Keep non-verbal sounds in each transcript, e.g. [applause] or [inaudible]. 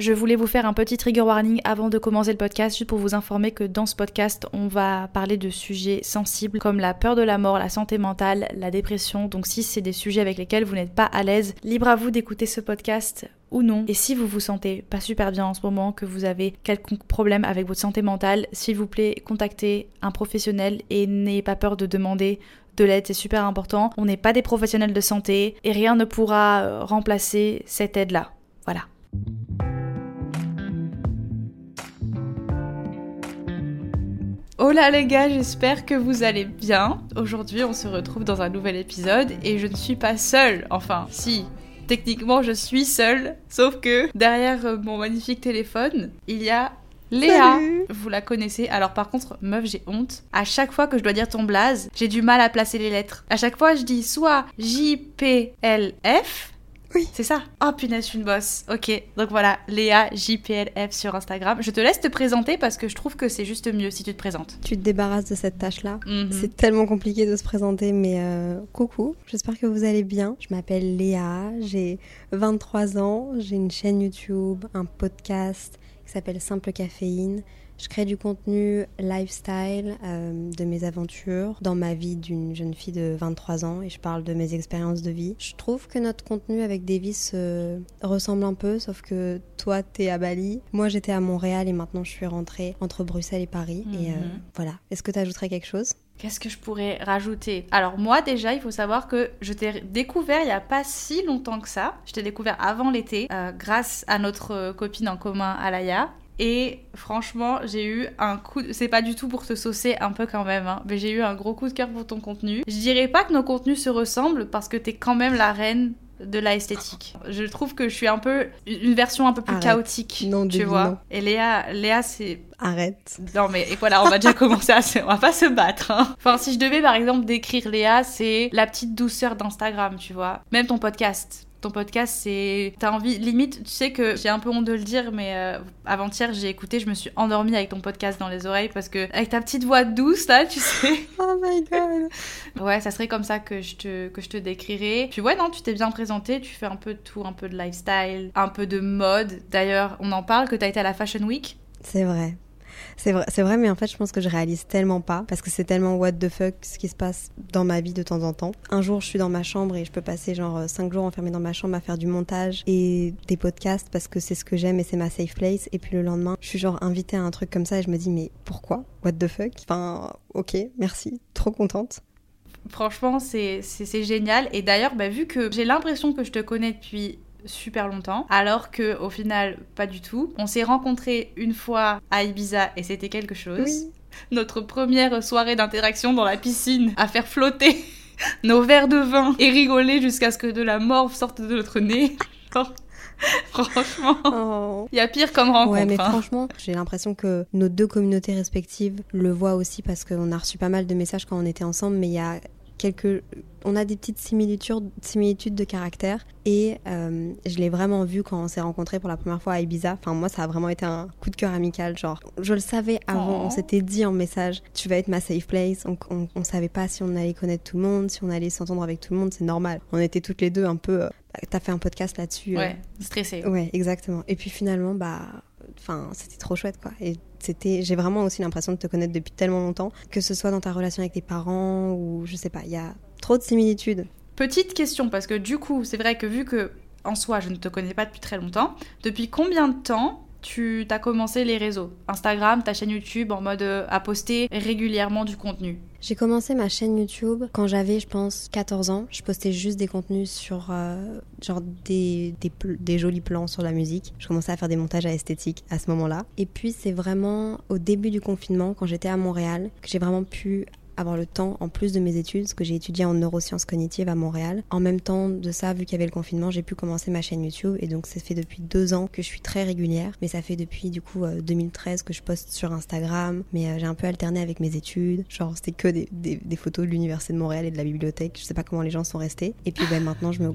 Je voulais vous faire un petit trigger warning avant de commencer le podcast, juste pour vous informer que dans ce podcast, on va parler de sujets sensibles comme la peur de la mort, la santé mentale, la dépression. Donc si c'est des sujets avec lesquels vous n'êtes pas à l'aise, libre à vous d'écouter ce podcast ou non. Et si vous vous sentez pas super bien en ce moment, que vous avez quelconque problème avec votre santé mentale, s'il vous plaît, contactez un professionnel et n'ayez pas peur de demander de l'aide, c'est super important. On n'est pas des professionnels de santé et rien ne pourra euh, remplacer cette aide-là. Voilà. Hola les gars, j'espère que vous allez bien. Aujourd'hui, on se retrouve dans un nouvel épisode et je ne suis pas seule. Enfin, si, techniquement, je suis seule. Sauf que derrière euh, mon magnifique téléphone, il y a Léa. Vous la connaissez. Alors par contre, meuf, j'ai honte. À chaque fois que je dois dire ton blaze, j'ai du mal à placer les lettres. À chaque fois, je dis soit J-P-L-F, Oui. c'est ça. Oh punaise, je suis une bosse. Ok, donc voilà, Léa JPLF sur Instagram. Je te laisse te présenter parce que je trouve que c'est juste mieux si tu te présentes. Tu te débarrasses de cette tâche-là. Mhm. C'est tellement compliqué de se présenter, mais euh, coucou, j'espère que vous allez bien. Je m'appelle Léa, j'ai 23 ans, j'ai une chaîne YouTube, un podcast qui s'appelle Simple Caféine. Je crée du contenu lifestyle euh, de mes aventures dans ma vie d'une jeune fille de 23 ans et je parle de mes expériences de vie. Je trouve que notre contenu avec Davis euh, ressemble un peu, sauf que toi t'es à Bali, moi j'étais à Montréal et maintenant je suis rentrée entre Bruxelles et Paris. Et euh, Mhm. voilà. Est-ce que tu ajouterais quelque chose? Qu'est-ce que je pourrais rajouter? Alors moi déjà, il faut savoir que je t'ai découvert il n'y a pas si longtemps que ça. Je t'ai découvert avant l'été, euh, grâce à notre copine en commun, Alaya. Et franchement, j'ai eu un coup. de- C'est pas du tout pour te saucer un peu quand même, hein, mais j'ai eu un gros coup de cœur pour ton contenu. Je dirais pas que nos contenus se ressemblent parce que t'es quand même la reine de la esthétique. Je trouve que je suis un peu une version un peu plus Arrête. chaotique, Non, tu vois. non. Et Léa, Léa, c'est Arrête. non mais et voilà, on va déjà [laughs] commencer à se... On va pas se battre. hein. Enfin, si je devais par exemple décrire Léa, c'est la petite douceur d'Instagram, tu vois. Même ton podcast. Ton podcast, c'est... T'as envie... Limite, tu sais que j'ai un peu honte de le dire, mais euh, avant-hier, j'ai écouté, je me suis endormie avec ton podcast dans les oreilles parce que... Avec ta petite voix douce, là, tu sais... [laughs] Oh my god. Ouais, ça serait comme ça que je te, que je te décrirais. Puis ouais, non, tu t'es bien présenté, tu fais un peu de tout, un peu de lifestyle, un peu de mode. D'ailleurs, on en parle que t'as été à la Fashion Week? C'est vrai. C'est vrai, c'est vrai, mais en fait, je pense que je réalise tellement pas parce que c'est tellement what the fuck ce qui se passe dans ma vie de temps en temps. Un jour, je suis dans ma chambre et je peux passer genre 5 jours enfermée dans ma chambre à faire du montage et des podcasts parce que c'est ce que j'aime et c'est ma safe place. Et puis le lendemain, je suis genre invitée à un truc comme ça et je me dis, mais pourquoi? What the fuck? Enfin, ok, merci, trop contente. Franchement, c'est c'est- c'est génial. Et d'ailleurs, bah, vu que j'ai l'impression que je te connais depuis super longtemps, alors que au final, pas du tout. On s'est rencontrés une fois à Ibiza et c'était quelque chose. Oui. Notre première soirée d'interaction dans la piscine, à faire flotter [laughs] nos verres de vin et rigoler jusqu'à ce que de la morve sorte de notre nez. [laughs] Franchement, Oh. il y a pire comme rencontre. Ouais, mais hein. franchement, j'ai l'impression que nos deux communautés respectives le voient aussi parce qu'on a reçu pas mal de messages quand on était ensemble, mais il y a quelques. On a des petites similitudes, similitudes de caractère et euh, je l'ai vraiment vu quand on s'est rencontrés pour la première fois à Ibiza. Enfin, moi, ça a vraiment été un coup de cœur amical. Genre, je le savais avant, Oh. on s'était dit en message, tu vas être ma safe place. On, on, on savait pas si on allait connaître tout le monde, si on allait s'entendre avec tout le monde, c'est normal. On était toutes les deux un peu. euh, bah, T'as fait un podcast là-dessus. euh, Ouais, stressé. Ouais, exactement. Et puis finalement, bah, enfin, c'était trop chouette, quoi. Et c'était, j'ai vraiment aussi l'impression de te connaître depuis tellement longtemps, que ce soit dans ta relation avec tes parents ou je sais pas, il y a trop de similitudes. Petite question, parce que du coup, c'est vrai que vu que en soi, je ne te connais pas depuis très longtemps, depuis combien de temps tu as commencé les réseaux Instagram, ta chaîne YouTube, en mode euh, à poster régulièrement du contenu J'ai commencé ma chaîne YouTube quand j'avais, je pense, 14 ans. Je postais juste des contenus sur, euh, genre, des, des, des jolis plans sur la musique. Je commençais à faire des montages à esthétique à ce moment-là. Et puis, c'est vraiment au début du confinement, quand j'étais à Montréal, que j'ai vraiment pu avoir le temps, en plus de mes études, parce que j'ai étudié en neurosciences cognitives à Montréal. En même temps de ça, vu qu'il y avait le confinement, j'ai pu commencer ma chaîne YouTube. Et donc, ça fait depuis deux ans que je suis très régulière. Mais ça fait depuis, du coup, 2013 que je poste sur Instagram. Mais j'ai un peu alterné avec mes études. Genre, c'était que des, des, photos de l'Université de Montréal et de la bibliothèque. Je sais pas comment les gens sont restés. Et puis, ben, maintenant, je me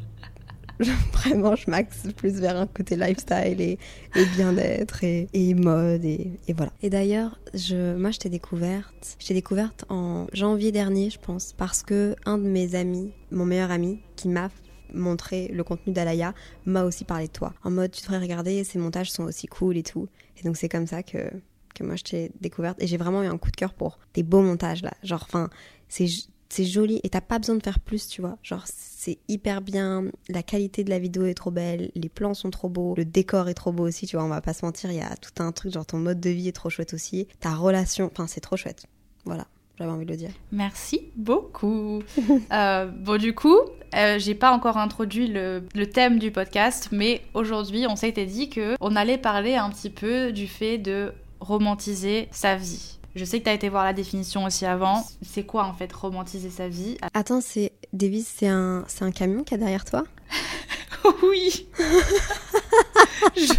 [laughs] vraiment, je m'axe plus vers un côté lifestyle et, bien-être et, mode et, voilà. Et d'ailleurs, je, moi, je t'ai découverte, je en janvier dernier, je pense, parce que un de mes amis, mon meilleur ami, qui m'a montré le contenu d'Alaya, m'a aussi parlé de toi. En mode, tu devrais regarder, ces montages sont aussi cool et tout. Et donc, c'est comme ça que, que moi, je t'ai découverte. Et j'ai vraiment eu un coup de cœur pour des beaux montages là. Genre, enfin, c'est c'est joli et t'as pas besoin de faire plus, tu vois. Genre, c'est hyper bien, la qualité de la vidéo est trop belle, les plans sont trop beaux, le décor est trop beau aussi, tu vois, on va pas se mentir, il y a tout un truc, genre ton mode de vie est trop chouette aussi, ta relation, enfin, c'est trop chouette. Voilà. J'avais envie de le dire. Merci beaucoup. [laughs] Euh, bon, du coup, euh, j'ai pas encore introduit le, le, thème du podcast, mais aujourd'hui, on s'était dit que on allait parler un petit peu du fait de romantiser sa vie. Je sais que tu as été voir la définition aussi avant. C'est quoi en fait romantiser sa vie? Attends, c'est Davis, c'est un, c'est un camion qui a derrière toi? [laughs] Oui je...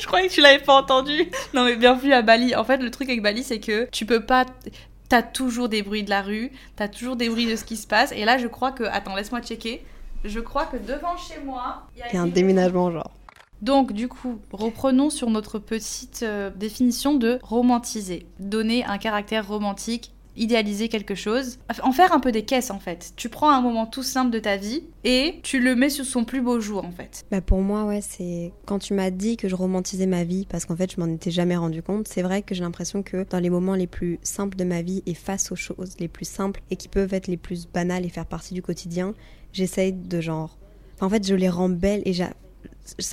je croyais que tu l'avais pas entendu. Non mais bienvenue à Bali. En fait, le truc avec Bali, c'est que tu peux pas t'as toujours des bruits de la rue, t'as toujours des bruits de ce qui se passe. Et là, je crois que. Attends, laisse-moi checker. Je crois que devant chez moi. Il y a un déménagement, genre. Donc du coup, reprenons sur notre petite euh, définition de romantiser. Donner un caractère romantique, idéaliser quelque chose, en faire un peu des caisses en fait. Tu prends un moment tout simple de ta vie et tu le mets sur son plus beau jour en fait. Bah pour moi ouais, c'est quand tu m'as dit que je romantisais ma vie parce qu'en fait je m'en étais jamais rendu compte, c'est vrai que j'ai l'impression que dans les moments les plus simples de ma vie et face aux choses les plus simples et qui peuvent être les plus banales et faire partie du quotidien, j'essaye de genre en fait, je les rends belles et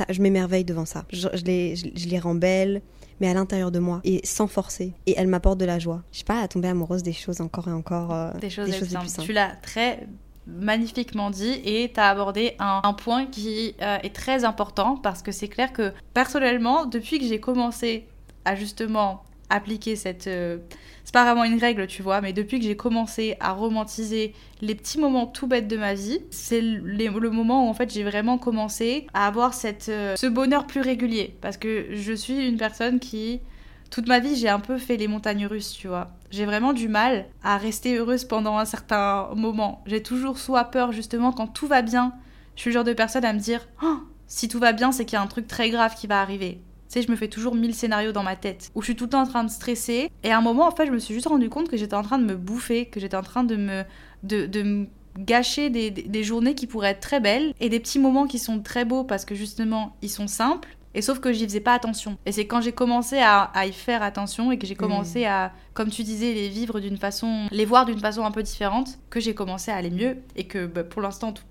je m'émerveille devant ça. Je, les, je, les rends belles, mais à l'intérieur de moi et sans forcer. Et elle m'apporte de la joie. Je sais pas, à tomber amoureuse des choses encore et encore. Euh, des choses, des choses Tu l'as très magnifiquement dit et tu as abordé un, point qui euh, est très important parce que c'est clair que personnellement, depuis que j'ai commencé à justement appliquer cette... Euh, c'est pas vraiment une règle, tu vois, mais depuis que j'ai commencé à romantiser les petits moments tout bêtes de ma vie, c'est le moment où en fait j'ai vraiment commencé à avoir cette, euh, ce bonheur plus régulier. Parce que je suis une personne qui, toute ma vie, j'ai un peu fait les montagnes russes, tu vois. J'ai vraiment du mal à rester heureuse pendant un certain moment. J'ai toujours soit peur justement quand tout va bien. Je suis le genre de personne à me dire, oh, si tout va bien, c'est qu'il y a un truc très grave qui va arriver sais, je me fais toujours mille scénarios dans ma tête où je suis tout le temps en train de stresser. Et à un moment, en fait, je me suis juste rendu compte que j'étais en train de me bouffer, que j'étais en train de me, de, de gâcher des, des, journées qui pourraient être très belles et des petits moments qui sont très beaux parce que justement, ils sont simples. Et sauf que j'y faisais pas attention. Et c'est quand j'ai commencé à, à, y faire attention et que j'ai commencé mmh. à, comme tu disais, les vivre d'une façon, les voir d'une façon un peu différente, que j'ai commencé à aller mieux et que bah, pour l'instant, tout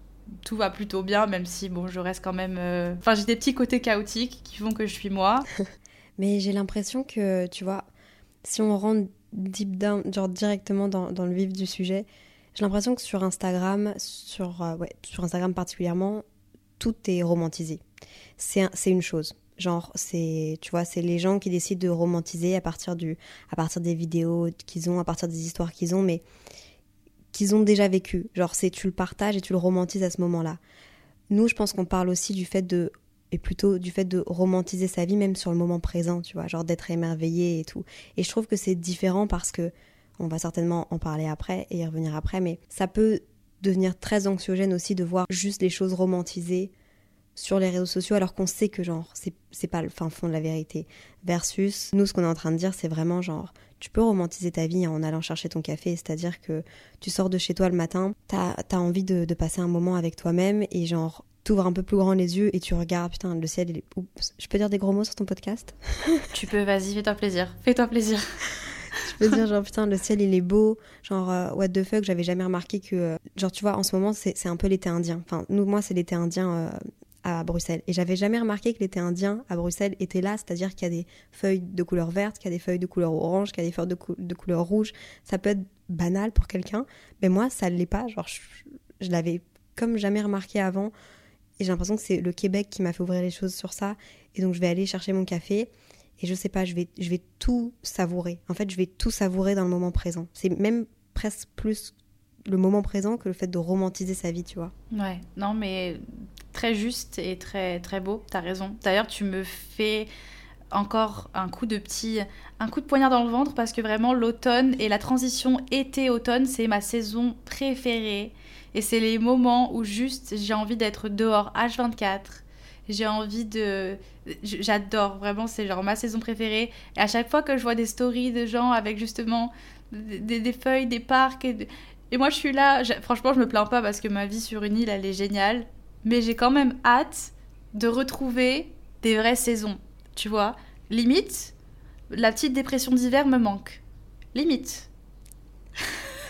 va plutôt bien, même si bon, je reste quand même. Euh, enfin, j'ai des petits côtés chaotiques qui font que je suis moi. [laughs] Mais j'ai l'impression que, tu vois, si on rentre deep down, directement dans, dans le vif du sujet, j'ai l'impression que sur Instagram, sur, euh, ouais, sur Instagram particulièrement, tout est romantisé. C'est une chose. Genre, c'est, tu vois, c'est les gens qui décident de romantiser à partir, du, à partir des vidéos qu'ils ont, à partir des histoires qu'ils ont, mais qu'ils ont déjà vécu. Genre, c'est tu le partages et tu le romantises à ce moment-là. Nous, je pense qu'on parle aussi du fait de et plutôt du fait de romantiser sa vie même sur le moment présent, tu vois, genre d'être émerveillé et tout. Et je trouve que c'est différent parce que on va certainement en parler après et y revenir après, mais ça peut devenir très anxiogène aussi de voir juste les choses romantisées sur les réseaux sociaux alors qu'on sait que genre c'est pas le fin fond de la vérité. Versus nous ce qu'on est en train de dire c'est vraiment genre tu peux romantiser ta vie en allant chercher ton café, c'est-à-dire que tu sors de chez toi le matin, t'as as envie de, passer un moment avec toi-même et genre t'ouvres un peu plus grand les yeux et tu regardes, putain, le ciel, il est... Oups. Je peux dire des gros mots sur ton podcast? [laughs] Tu peux, vas-y, fais-toi plaisir, fais-toi plaisir. [laughs] je peux dire genre putain le ciel il est beau. Genre euh, what the fuck j'avais jamais remarqué que euh, genre tu vois en ce moment c'est un peu l'été indien. Enfin nous moi c'est l'été indien euh, à Bruxelles. Et j'avais jamais remarqué que l'été indien à Bruxelles était là, c'est-à-dire qu'il y a des feuilles de couleur verte, qu'il y a des feuilles de couleur orange, qu'il y a des feuilles de, couleur rouge. Ça peut être banal pour quelqu'un, mais moi, ça ne l'est pas. Genre, je, l'avais comme jamais remarqué avant. Et j'ai l'impression que c'est le Québec qui m'a fait ouvrir les choses sur ça. Et donc, je vais aller chercher mon café. Et je sais pas, je vais, je vais tout savourer. En fait, je vais tout savourer dans le moment présent. C'est même presque plus le moment présent que le fait de romantiser sa vie, tu vois. Ouais, non, mais très juste et très, très beau, t'as raison. D'ailleurs, tu me fais encore un coup de petit, un coup de poignard dans le ventre parce que vraiment l'automne et la transition été-automne, c'est ma saison préférée. Et c'est les moments où juste j'ai envie d'être dehors H24. J'ai envie de. J'adore, vraiment, c'est genre ma saison préférée. Et à chaque fois que je vois des stories de gens avec justement des, des feuilles, des parcs, et, et moi je suis là, franchement, je me plains pas parce que ma vie sur une île, elle est géniale. Mais j'ai quand même hâte de retrouver des vraies saisons tu vois. Limite, la petite dépression d'hiver me manque. Limite.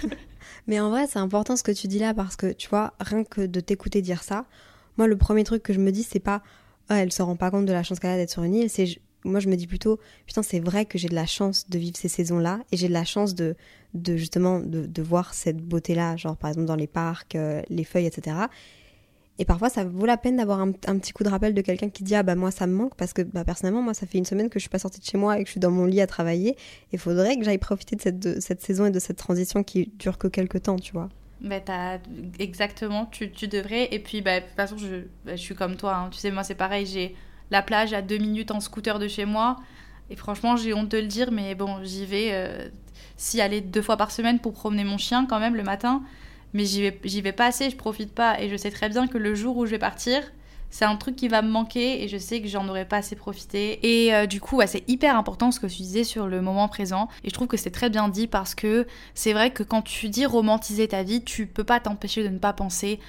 [laughs] Mais en vrai, c'est important ce que tu dis là parce que tu vois, rien que de t'écouter dire ça, moi, le premier truc que je me dis, c'est pas oh, elle se rend pas compte de la chance qu'elle a d'être sur une île. C'est moi, je me dis plutôt putain, c'est vrai que j'ai de la chance de vivre ces saisons-là et j'ai de la chance de, de justement de, voir cette beauté-là, genre par exemple dans les parcs, euh, les feuilles, etc. Et parfois, ça vaut la peine d'avoir un, petit coup de rappel de quelqu'un qui dit Ah bah moi, ça me manque parce que bah, personnellement, moi, ça fait une semaine que je suis pas sortie de chez moi et que je suis dans mon lit à travailler. Il faudrait que j'aille profiter de cette, cette saison et de cette transition qui dure que quelques temps, tu vois. Bah, as... Exactement, tu, tu, devrais. Et puis, bah, de toute façon, je, bah, je suis comme toi. Hein. Tu sais, moi, c'est pareil. J'ai la plage à deux minutes en scooter de chez moi. Et franchement, j'ai honte de le dire, mais bon, j'y vais. Euh, si aller deux fois par semaine pour promener mon chien, quand même, le matin mais j'y vais, j'y vais pas assez, je profite pas. Et je sais très bien que le jour où je vais partir, c'est un truc qui va me manquer et je sais que j'en aurais pas assez profité. Et euh, du coup, c'est hyper important ce que tu disais sur le moment présent. Et je trouve que c'est très bien dit parce que c'est vrai que quand tu dis romantiser ta vie, tu peux pas t'empêcher de ne pas penser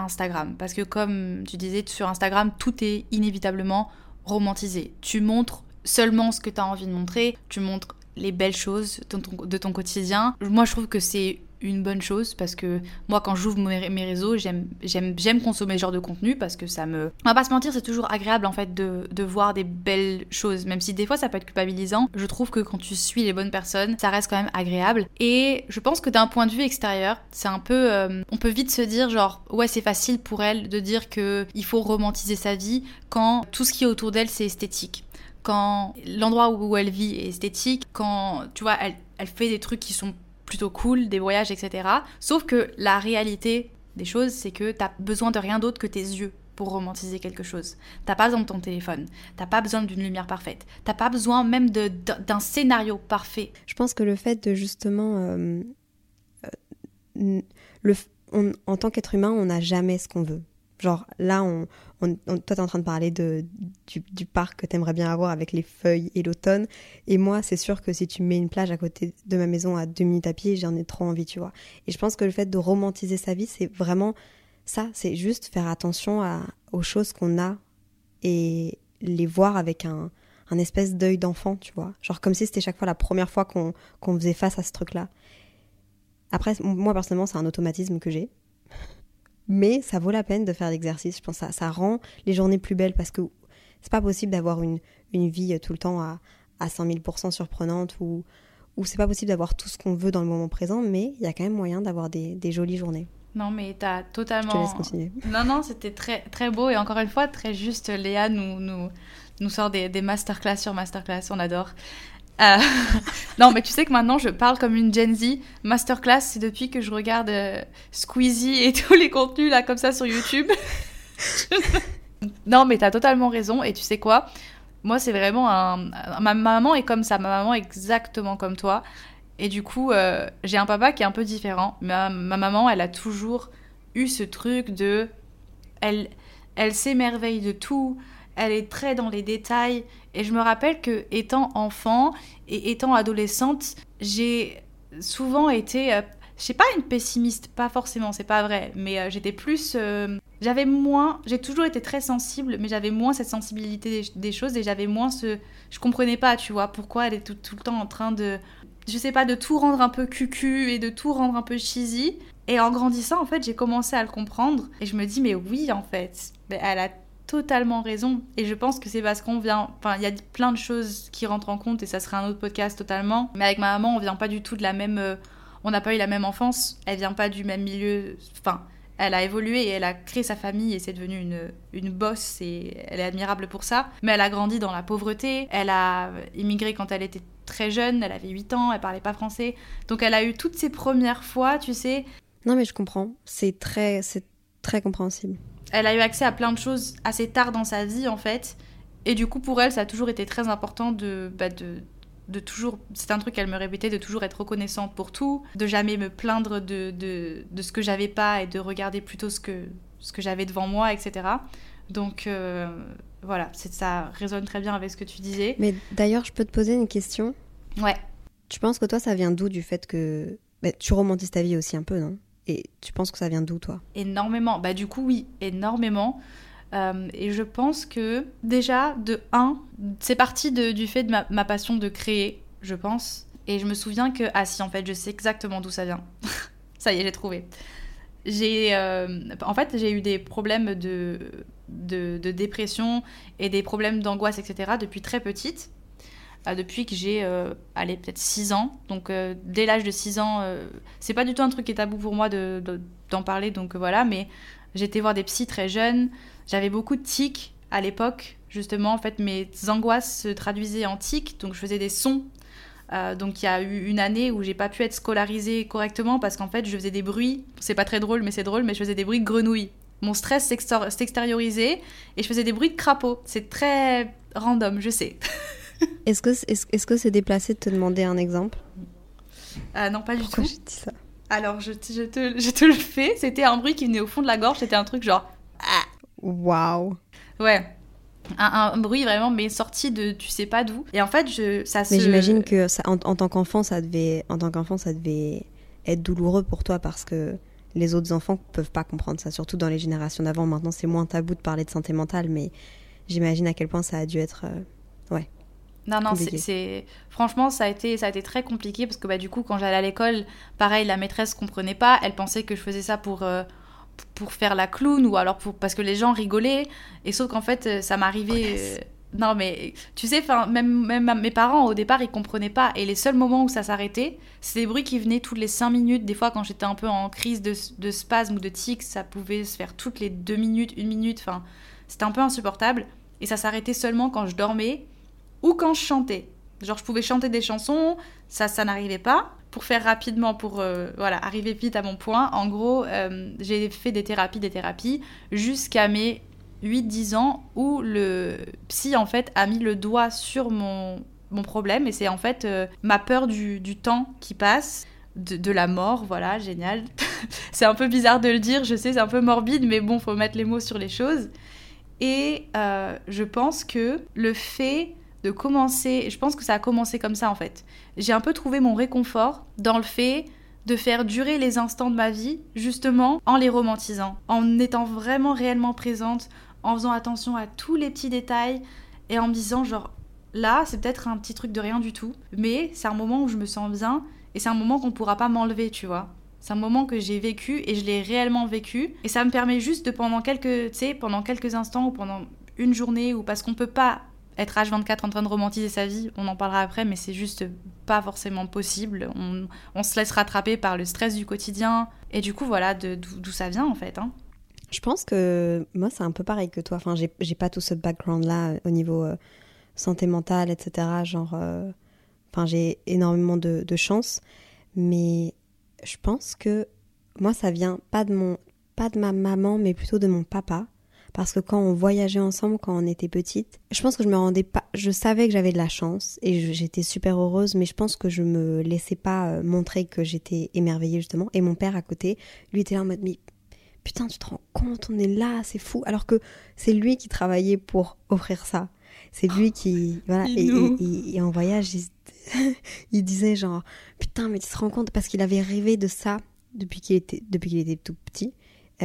Instagram. Parce que comme tu disais, sur Instagram, tout est inévitablement romantisé. Tu montres seulement ce que tu as envie de montrer, tu montres les belles choses de ton quotidien. Moi, je trouve que c'est une bonne chose parce que moi quand j'ouvre mes, réseaux j'aime j'aime consommer ce genre de contenu parce que ça me on va pas se mentir c'est toujours agréable en fait de, de, voir des belles choses même si des fois ça peut être culpabilisant. Je trouve que quand tu suis les bonnes personnes ça reste quand même agréable. Et je pense que d'un point de vue extérieur c'est un peu euh, on peut vite se dire genre ouais c'est facile pour elle de dire que il faut romantiser sa vie quand tout ce qui est autour d'elle c'est esthétique. Quand l'endroit où elle vit est esthétique, quand tu vois, elle, elle fait des trucs qui sont plutôt cool, des voyages, etc. Sauf que la réalité des choses, c'est que t'as besoin de rien d'autre que tes yeux pour romantiser quelque chose. T'as pas besoin de ton téléphone, t'as pas besoin d'une lumière parfaite, t'as pas besoin même d'un scénario parfait. Je pense que le fait de justement... Euh, euh, le, en tant qu'être humain, on n'a jamais ce qu'on veut. Genre là, on, toi, tu es en train de parler de, du, parc que tu aimerais bien avoir avec les feuilles et l'automne. Et moi, c'est sûr que si tu mets une plage à côté de ma maison à deux minutes à pied, j'en ai trop envie, tu vois. Et je pense que le fait de romantiser sa vie, c'est vraiment ça. C'est juste faire attention à, aux choses qu'on a et les voir avec un, un espèce d'œil d'enfant, tu vois. Genre comme si c'était chaque fois la première fois qu'on faisait face à ce truc-là. Après, moi personnellement, c'est un automatisme que j'ai mais ça vaut la peine de faire l'exercice. Je pense que ça, ça rend les journées plus belles parce que c'est pas possible d'avoir une, une vie tout le temps à, à 100 000% surprenante ou, ou c'est pas possible d'avoir tout ce qu'on veut dans le moment présent, mais il y a quand même moyen d'avoir des, des jolies journées. Non, mais tu as totalement. Je te laisse continuer. [laughs] Non, non, c'était très, très beau et encore une fois, très juste. Léa nous, nous, nous sort des, des masterclass sur masterclass, on adore. Euh, [laughs] non, mais tu sais que maintenant je parle comme une Gen Z. Masterclass, c'est depuis que je regarde euh, Squeezie et [laughs] tous les contenus là comme ça sur YouTube. [laughs] non, mais t'as totalement raison. Et tu sais quoi? Moi, c'est vraiment un. Ma maman est comme ça. Ma maman est exactement comme toi. Et du coup, euh, j'ai un papa qui est un peu différent. Ma, ma maman, elle a toujours eu ce truc de. Elle, elle s'émerveille de tout elle est très dans les détails. Et je me rappelle que étant enfant et étant adolescente, j'ai souvent été, euh, je sais pas une pessimiste, pas forcément, c'est pas vrai, mais euh, j'étais plus, euh, j'avais moins, j'ai toujours été très sensible, mais j'avais moins cette sensibilité des, choses et j'avais moins ce, je comprenais pas, tu vois, pourquoi elle est tout, tout, le temps en train de, je sais pas, de tout rendre un peu cucu et de tout rendre un peu cheesy. Et en grandissant, en fait, j'ai commencé à le comprendre et je me dis, mais oui, en fait, elle a totalement raison. Et je pense que c'est parce qu'on vient. Enfin, il y a plein de choses qui rentrent en compte et ça serait un autre podcast totalement. Mais avec ma maman, on vient pas du tout de la même. Euh, on n'a pas eu la même enfance. Elle vient pas du même milieu. Enfin, elle a évolué et elle a créé sa famille et c'est devenu une, une bosse et elle est admirable pour ça. Mais elle a grandi dans la pauvreté. Elle a immigré quand elle était très jeune, elle avait 8 ans, elle parlait pas français. Donc elle a eu toutes ses premières fois, tu sais. Non mais je comprends, c'est très, c'est très compréhensible. Elle a eu accès à plein de choses assez tard dans sa vie en fait. Et du coup pour elle, ça a toujours été très important de, bah, de, de toujours, c'est un truc qu'elle me répétait, de toujours être reconnaissante pour tout, de jamais me plaindre de, de, de ce que j'avais pas et de regarder plutôt ce que, ce que j'avais devant moi, etc. Donc euh, voilà, ça résonne très bien avec ce que tu disais. Mais d'ailleurs, je peux te poser une question? Ouais. Tu penses que toi, ça vient d'où du fait que bah, tu romantises ta vie aussi un peu, non? Et tu penses que ça vient d'où, toi? Énormément. Bah du coup, oui, énormément. Euh, et je pense que déjà, de 1, c'est parti du fait de ma, passion de créer, je pense. Et je me souviens que, ah si, en fait, je sais exactement d'où ça vient. [laughs] ça y est, j'ai trouvé. J'ai, euh, en fait, j'ai eu des problèmes de, de, dépression et des problèmes d'angoisse, etc. depuis très petite. Euh, depuis que j'ai, euh, allez, peut-être 6 ans. Donc, euh, dès l'âge de 6 ans, euh, c'est pas du tout un truc qui est tabou pour moi de, d'en parler, donc voilà. Mais été voir des psys très jeunes. J'avais beaucoup de tics à l'époque. Justement, en fait, mes angoisses se traduisaient en tics, donc je faisais des sons. Donc il y a eu une année où j'ai pas pu être scolarisée correctement parce qu'en fait je faisais des bruits. C'est pas très drôle, mais c'est drôle, mais je faisais des bruits de grenouilles. Mon stress s'extériorisait et je faisais des bruits de crapauds. C'est très random, je sais. [laughs] [laughs] est-ce que c'est déplacé de te demander un exemple? Euh, Non, pas du Pourquoi tout. j'ai dit ça? Alors je, je, te, je te le fais. C'était un bruit qui venait au fond de la gorge. C'était un truc genre. Waouh Ouais. Un, un, bruit vraiment, mais sorti de tu sais pas d'où. Et en fait, je, ça Mais se... j'imagine que ça, en, en, tant qu'enfant, ça devait, en tant qu'enfant, ça devait être douloureux pour toi parce que les autres enfants peuvent pas comprendre ça, surtout dans les générations d'avant. Maintenant, c'est moins tabou de parler de santé mentale, mais j'imagine à quel point ça a dû être, euh, ouais. Non, non, c'est franchement ça a été ça a été très compliqué parce que bah du coup quand j'allais à l'école, pareil la maîtresse comprenait pas, elle pensait que je faisais ça pour euh, pour faire la clown ou alors pour parce que les gens rigolaient. Et sauf qu'en fait ça m'arrivait euh... non mais tu sais même même mes parents au départ ils comprenaient pas. Et les seuls moments où ça s'arrêtait c'est des bruits qui venaient toutes les cinq minutes. Des fois quand j'étais un peu en crise de, de spasme ou de tic ça pouvait se faire toutes les deux minutes une minute. Enfin c'était un peu insupportable. Et ça s'arrêtait seulement quand je dormais ou quand je chantais genre je pouvais chanter des chansons ça ça n'arrivait pas pour faire rapidement, pour euh, voilà, arriver vite à mon point, en gros, euh, j'ai fait des thérapies, des thérapies, jusqu'à mes 8-10 ans, où le psy, en fait, a mis le doigt sur mon, mon problème, et c'est en fait euh, ma peur du, du, temps qui passe, de, de la mort, voilà, génial. [laughs] c'est un peu bizarre de le dire, je sais, c'est un peu morbide, mais bon, faut mettre les mots sur les choses. Et je pense que le fait de commencer, je pense que ça a commencé comme ça en fait. J'ai un peu trouvé mon réconfort dans le fait de faire durer les instants de ma vie, justement en les romantisant, en étant vraiment réellement présente, en faisant attention à tous les petits détails et en me disant genre là c'est peut-être un petit truc de rien du tout, mais c'est un moment où je me sens bien et c'est un moment qu'on pourra pas m'enlever, tu vois. C'est un moment que j'ai vécu et je l'ai réellement vécu et ça me permet juste de pendant quelques, tu sais, pendant quelques instants ou pendant une journée ou parce qu'on peut pas être H24 en train de romantiser sa vie, on en parlera après, mais c'est juste pas forcément possible. On, se laisse rattraper par le stress du quotidien. Et du coup, voilà d'où ça vient en fait. Hein. Je pense que moi, c'est un peu pareil que toi. Enfin, j'ai pas tout ce background-là au niveau euh, santé mentale, etc. Genre, euh, enfin, j'ai énormément de, de chance. Mais je pense que moi, ça vient pas de mon, pas de ma maman, mais plutôt de mon papa parce que quand on voyageait ensemble quand on était petite, je pense que je me rendais pas, je savais que j'avais de la chance et j'étais super heureuse, mais je pense que je me laissais pas montrer que j'étais émerveillée justement. Et mon père à côté, lui était là en mode mais putain tu te rends compte, on est là, c'est fou, alors que c'est lui qui travaillait pour offrir ça. C'est lui qui voilà et, et, et, et, en voyage il, [laughs] il disait genre putain mais tu te rends compte parce qu'il avait rêvé de ça depuis qu'il était depuis qu'il était tout petit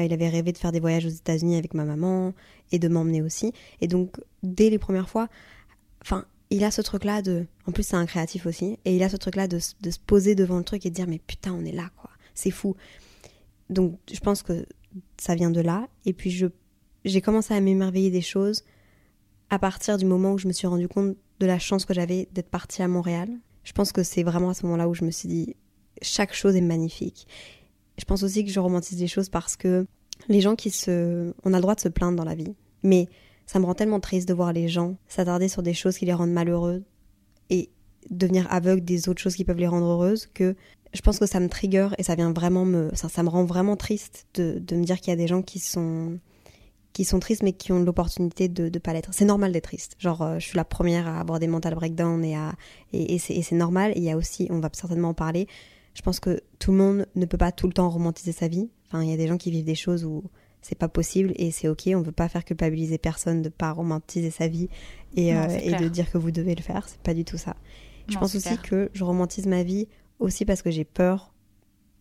il avait rêvé de faire des voyages aux États-Unis avec ma maman et de m'emmener aussi. Et donc, dès les premières fois, enfin, il a ce truc-là de. En plus, c'est un créatif aussi. Et il a ce truc-là de, se poser devant le truc et de dire Mais putain, on est là, quoi. C'est fou. Donc, je pense que ça vient de là. Et puis, j'ai commencé à m'émerveiller des choses à partir du moment où je me suis rendu compte de la chance que j'avais d'être partie à Montréal. Je pense que c'est vraiment à ce moment-là où je me suis dit Chaque chose est magnifique. Je pense aussi que je romantise les choses parce que les gens qui se... On a le droit de se plaindre dans la vie. Mais ça me rend tellement triste de voir les gens s'attarder sur des choses qui les rendent malheureux. Et devenir aveugle des autres choses qui peuvent les rendre heureuses que je pense que ça me trigger et ça vient vraiment me ça, me rend vraiment triste de, de me dire qu'il y a des gens qui sont qui sont tristes mais qui ont l'opportunité de ne pas l'être. C'est normal d'être triste. Genre, euh, je suis la première à avoir des mental breakdowns et, et, et c'est normal. il y a aussi, on va certainement en parler, je pense que tout le monde ne peut pas tout le temps romantiser sa vie. Enfin, il y a des gens qui vivent des choses où c'est pas possible et c'est ok. On ne veut pas faire culpabiliser personne de pas romantiser sa vie et, euh, et de dire que vous devez le faire. C'est pas du tout ça. je pense aussi que je romantise ma vie aussi parce que j'ai peur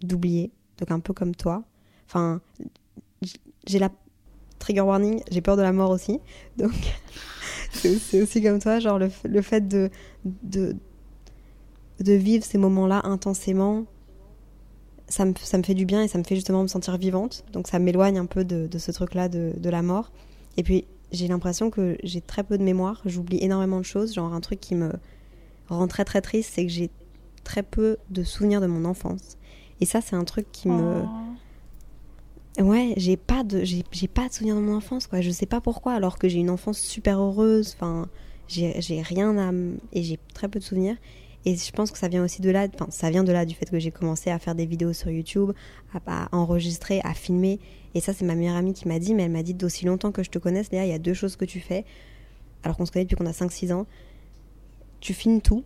d'oublier. Donc un peu comme toi. Enfin, j'ai la trigger warning, j'ai peur de la mort aussi. Donc, [laughs] c'est aussi comme toi, genre le, le fait de, de, de, vivre ces moments-là intensément, ça me, ça me, fait du bien et ça me fait justement me sentir vivante. Donc, ça m'éloigne un peu de, de ce truc-là de, de, la mort. Et puis, j'ai l'impression que j'ai très peu de mémoire, j'oublie énormément de choses. Genre, un truc qui me rend très très triste, c'est que j'ai très peu de souvenirs de mon enfance. Et ça, c'est un truc qui me oh. Ouais, j'ai pas de j'ai, pas de souvenirs de mon enfance quoi, je sais pas pourquoi alors que j'ai une enfance super heureuse, enfin j'ai, j'ai rien à et j'ai très peu de souvenirs et je pense que ça vient aussi de là, enfin ça vient de là du fait que j'ai commencé à faire des vidéos sur YouTube, à, enregistrer, à filmer et ça c'est ma meilleure amie qui m'a dit mais elle m'a dit d'aussi longtemps que je te connaisse Léa, il y a deux choses que tu fais alors qu'on se connaît depuis qu'on a 5 6 ans. Tu filmes tout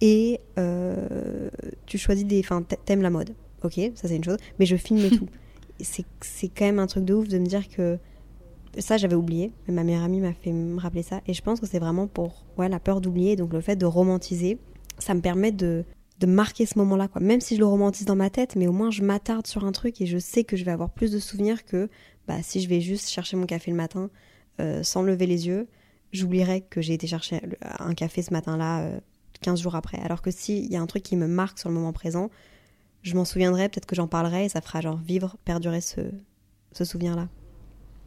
et euh, tu choisis des enfin t'aimes la mode. OK, ça c'est une chose, mais je filme [laughs] tout. c'est quand même un truc de ouf de me dire que ça j'avais oublié, mais ma meilleure amie m'a fait me rappeler ça et je pense que c'est vraiment pour ouais, la peur d'oublier, donc le fait de romantiser, ça me permet de, de marquer ce moment-là quoi. Même si je le romantise dans ma tête, mais au moins je m'attarde sur un truc et je sais que je vais avoir plus de souvenirs que bah, si je vais juste chercher mon café le matin euh, sans lever les yeux, j'oublierai que j'ai été chercher un café ce matin-là euh, 15 jours après. Alors que s'il y a un truc qui me marque sur le moment présent, je m'en souviendrai, peut-être que j'en parlerai et ça fera genre vivre, perdurer ce, ce souvenir-là.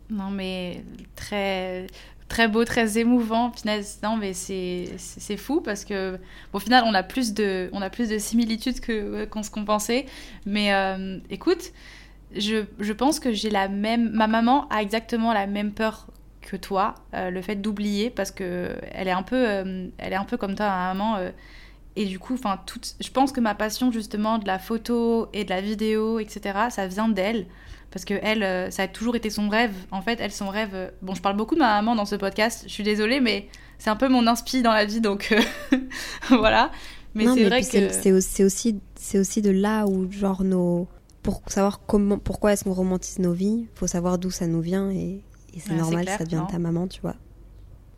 Non, mais très, très beau, très émouvant. non, mais c'est fou parce que, au final, on a plus de, on a plus de similitudes qu'on se pensait. Mais euh, écoute, je, je, pense que j'ai la même. Ma maman a exactement la même peur que toi, euh, le fait d'oublier, parce que elle est un peu, euh, elle est un peu comme toi, à maman et du coup, enfin, je pense que ma passion justement de la photo et de la vidéo, etc., ça vient d'elle. Parce que elle, euh, ça a toujours été son rêve. En fait, elle, son rêve. Euh, bon, je parle beaucoup de ma maman dans ce podcast. Je suis désolée, mais c'est un peu mon inspi dans la vie, donc euh, [laughs] voilà. Mais c'est vrai que c'est aussi, c'est aussi de là où genre nos, pour savoir comment, pourquoi est-ce qu'on romantise nos vies, faut savoir d'où ça nous vient et, c'est normal, ça vient de ta maman, tu vois.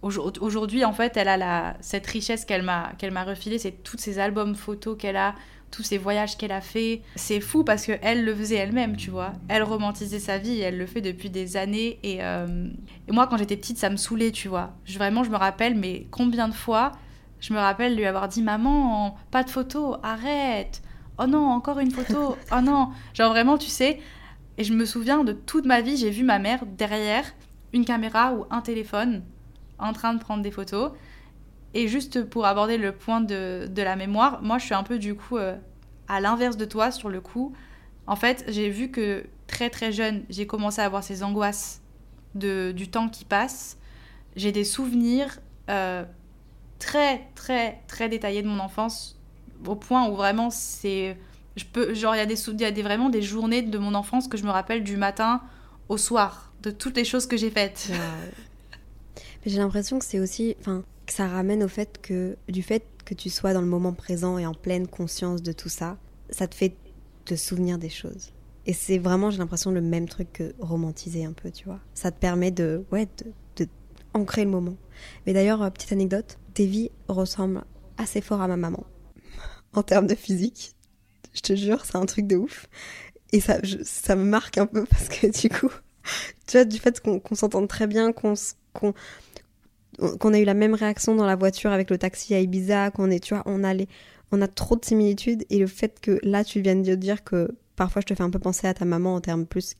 Aujourd'hui, en fait, elle a la, cette richesse qu'elle m'a qu'elle m'a refilée, c'est tous ces albums photos qu'elle a, tous ces voyages qu'elle a fait. C'est fou parce que elle le faisait elle-même, tu vois. Elle romantisait sa vie, elle le fait depuis des années. Et, euh, moi, quand j'étais petite, ça me saoulait, tu vois. Je, vraiment, je me rappelle, mais combien de fois je me rappelle lui avoir dit Maman, pas de photos, arrête. Oh non, encore une photo. Oh non. [laughs] Genre vraiment, tu sais. Et je me souviens de toute ma vie, j'ai vu ma mère derrière une caméra ou un téléphone en train de prendre des photos. Et juste pour aborder le point de, de la mémoire, moi je suis un peu du coup euh, à l'inverse de toi sur le coup. En fait, j'ai vu que très très jeune, j'ai commencé à avoir ces angoisses de, du temps qui passe. J'ai des souvenirs euh, très très très détaillés de mon enfance au point où vraiment c'est genre il y a des y a des, vraiment des journées de mon enfance que je me rappelle du matin au soir de toutes les choses que j'ai faites. j'ai l'impression que c'est aussi, enfin, ça ramène au fait que, du fait que tu sois dans le moment présent et en pleine conscience de tout ça, ça te fait te souvenir des choses. Et c'est vraiment, j'ai l'impression, le même truc que romantiser un peu, tu vois. Ça te permet de, ouais, de, ancrer le moment. Mais d'ailleurs, euh, petite anecdote, Davy ressemble assez fort à ma maman [laughs] en termes de physique. Je te jure, c'est un truc de ouf. Et ça, ça me marque un peu parce que du coup, [laughs] tu vois, du fait qu'on s'entende très bien, qu'on qu'on a eu la même réaction dans la voiture avec le taxi à Ibiza, qu'on est, tu vois, on a, on a trop de similitudes et le fait que là tu viennes de dire que parfois je te fais un peu penser à ta maman en termes plus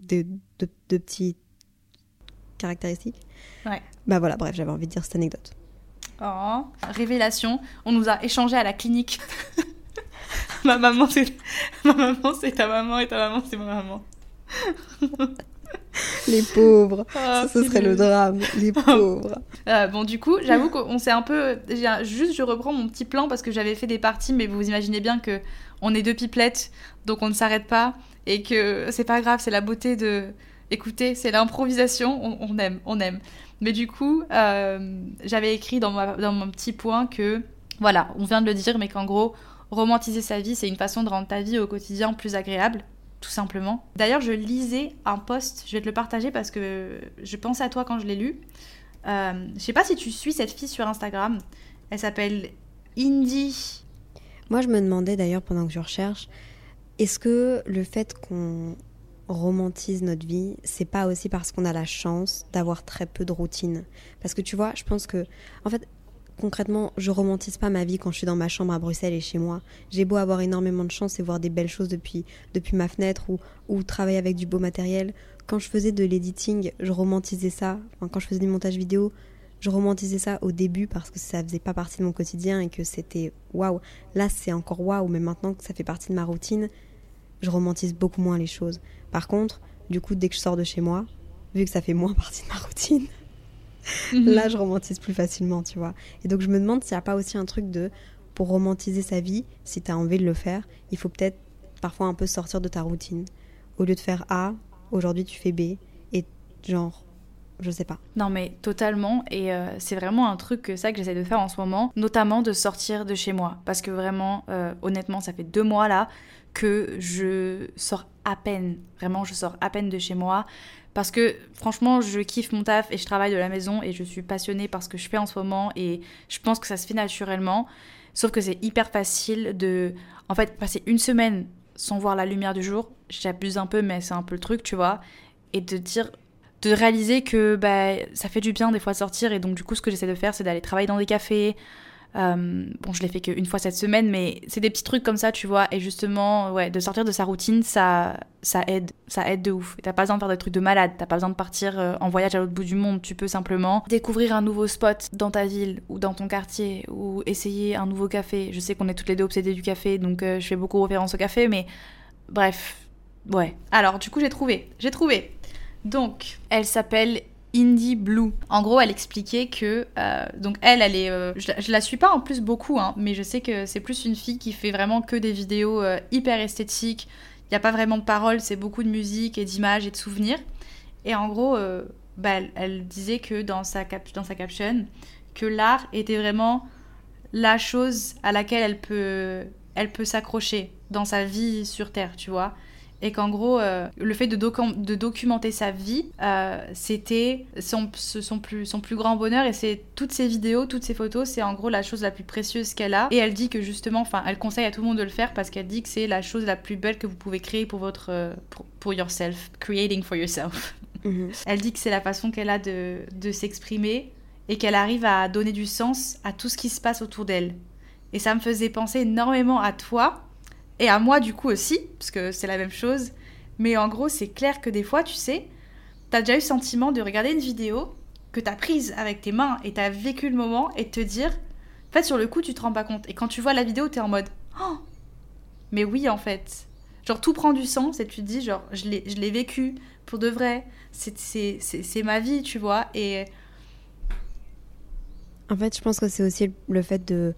de, de, de petits caractéristiques. Ouais. Bah voilà, bref, j'avais envie de dire cette anecdote. Oh, révélation, on nous a échangé à la clinique. [laughs] ma maman c'est ma maman c'est ta maman et ta maman c'est ma maman. [laughs] [laughs] les pauvres. ça, ce serait le drame. Les [laughs] pauvres. Euh, bon, du coup, j'avoue qu'on s'est un peu. Juste, je reprends mon petit plan parce que j'avais fait des parties, mais vous imaginez bien que on est deux pipelettes, donc on ne s'arrête pas et que c'est pas grave, c'est la beauté de. Écoutez, c'est l'improvisation, on, aime, on aime. Mais du coup, euh, j'avais écrit dans, dans mon petit point que, voilà, on vient de le dire, mais qu'en gros, romantiser sa vie, c'est une façon de rendre ta vie au quotidien plus agréable tout simplement. D'ailleurs, je lisais un post, je vais te le partager parce que je pense à toi quand je l'ai lu. Euh, je sais pas si tu suis cette fille sur Instagram. Elle s'appelle Indie. Moi, je me demandais d'ailleurs pendant que je recherche, est-ce que le fait qu'on romantise notre vie, c'est pas aussi parce qu'on a la chance d'avoir très peu de routine? Parce que tu vois, je pense que, en fait, concrètement, je romantise pas ma vie quand je suis dans ma chambre à Bruxelles et chez moi. J'ai beau avoir énormément de chance et voir des belles choses depuis, depuis ma fenêtre ou, ou travailler avec du beau matériel. Quand je faisais de l'editing, je romantisais ça. quand je faisais du montage vidéo, je romantisais ça au début parce que ça faisait pas partie de mon quotidien et que c'était waouh. Là, c'est encore waouh, mais maintenant que ça fait partie de ma routine, je romantise beaucoup moins les choses. Par contre, du coup, dès que je sors de chez moi, vu que ça fait moins [laughs] partie de ma routine. Là, je romantise plus facilement, tu vois. Et donc, je me demande s'il n'y a pas aussi un truc de, pour romantiser sa vie, si tu as envie de le faire, il faut peut-être parfois un peu sortir de ta routine. Au lieu de faire A, aujourd'hui tu fais B. Et genre, je sais pas. Non mais totalement et euh, c'est vraiment un truc que ça que j'essaie de faire en ce moment, notamment de sortir de chez moi parce que vraiment euh, honnêtement ça fait deux mois là que je sors à peine, vraiment je sors à peine de chez moi. Parce que franchement, je kiffe mon taf et je travaille de la maison et je suis passionnée par ce que je fais en ce moment et je pense que ça se fait naturellement. Sauf que c'est hyper facile de, en fait, passer une semaine sans voir la lumière du jour. J'abuse un peu, mais c'est un peu le truc, tu vois. Et de dire, de réaliser que bah, ça fait du bien des fois de sortir et donc du coup, ce que j'essaie de faire, c'est d'aller travailler dans des cafés, euh, bon, je l'ai fait qu'une fois cette semaine, mais c'est des petits trucs comme ça, tu vois. Et justement, ouais, de sortir de sa routine, ça, ça aide, ça aide de ouf. T'as pas besoin de faire des trucs de malade, t'as pas besoin de partir euh, en voyage à l'autre bout du monde. Tu peux simplement découvrir un nouveau spot dans ta ville ou dans ton quartier ou essayer un nouveau café. Je sais qu'on est toutes les deux obsédées du café, donc euh, je fais beaucoup référence au café, mais bref, ouais. Alors, du coup, j'ai trouvé, j'ai trouvé. Donc, elle s'appelle Indie Blue. En gros, elle expliquait que euh, donc elle, elle est, euh, je, la suis pas en plus beaucoup, hein, mais je sais que c'est plus une fille qui fait vraiment que des vidéos euh, hyper esthétiques. Il n'y a pas vraiment de paroles, c'est beaucoup de musique et d'images et de souvenirs. Et en gros, bah, elle, disait que dans sa dans sa caption que l'art était vraiment la chose à laquelle elle peut elle peut s'accrocher dans sa vie sur terre, tu vois et qu'en gros, euh, le fait de, de, documenter sa vie, euh, c'était son, son, plus, son plus grand bonheur et c'est toutes ses vidéos, toutes ses photos, c'est en gros la chose la plus précieuse qu'elle a. Et elle dit que justement, enfin, elle conseille à tout le monde de le faire parce qu'elle dit que c'est la chose la plus belle que vous pouvez créer pour votre, euh, pour, yourself, creating for yourself. [laughs] Mhm. [laughs] Elle dit que c'est la façon qu'elle a de, de s'exprimer et qu'elle arrive à donner du sens à tout ce qui se passe autour d'elle. Et ça me faisait penser énormément à toi et à moi, du coup, aussi, parce que c'est la même chose. Mais en gros, c'est clair que des fois, tu sais, t'as déjà eu le sentiment de regarder une vidéo que t'as prise avec tes mains et t'as vécu le moment et te dire, en fait, sur le coup, tu te rends pas compte. Et quand tu vois la vidéo, t'es en mode, oh, mais oui, en fait. Genre, tout prend du sens et tu te dis, genre, je l'ai vécu pour de vrai. C'est ma vie, tu vois. Et. En fait, je pense que c'est aussi le fait de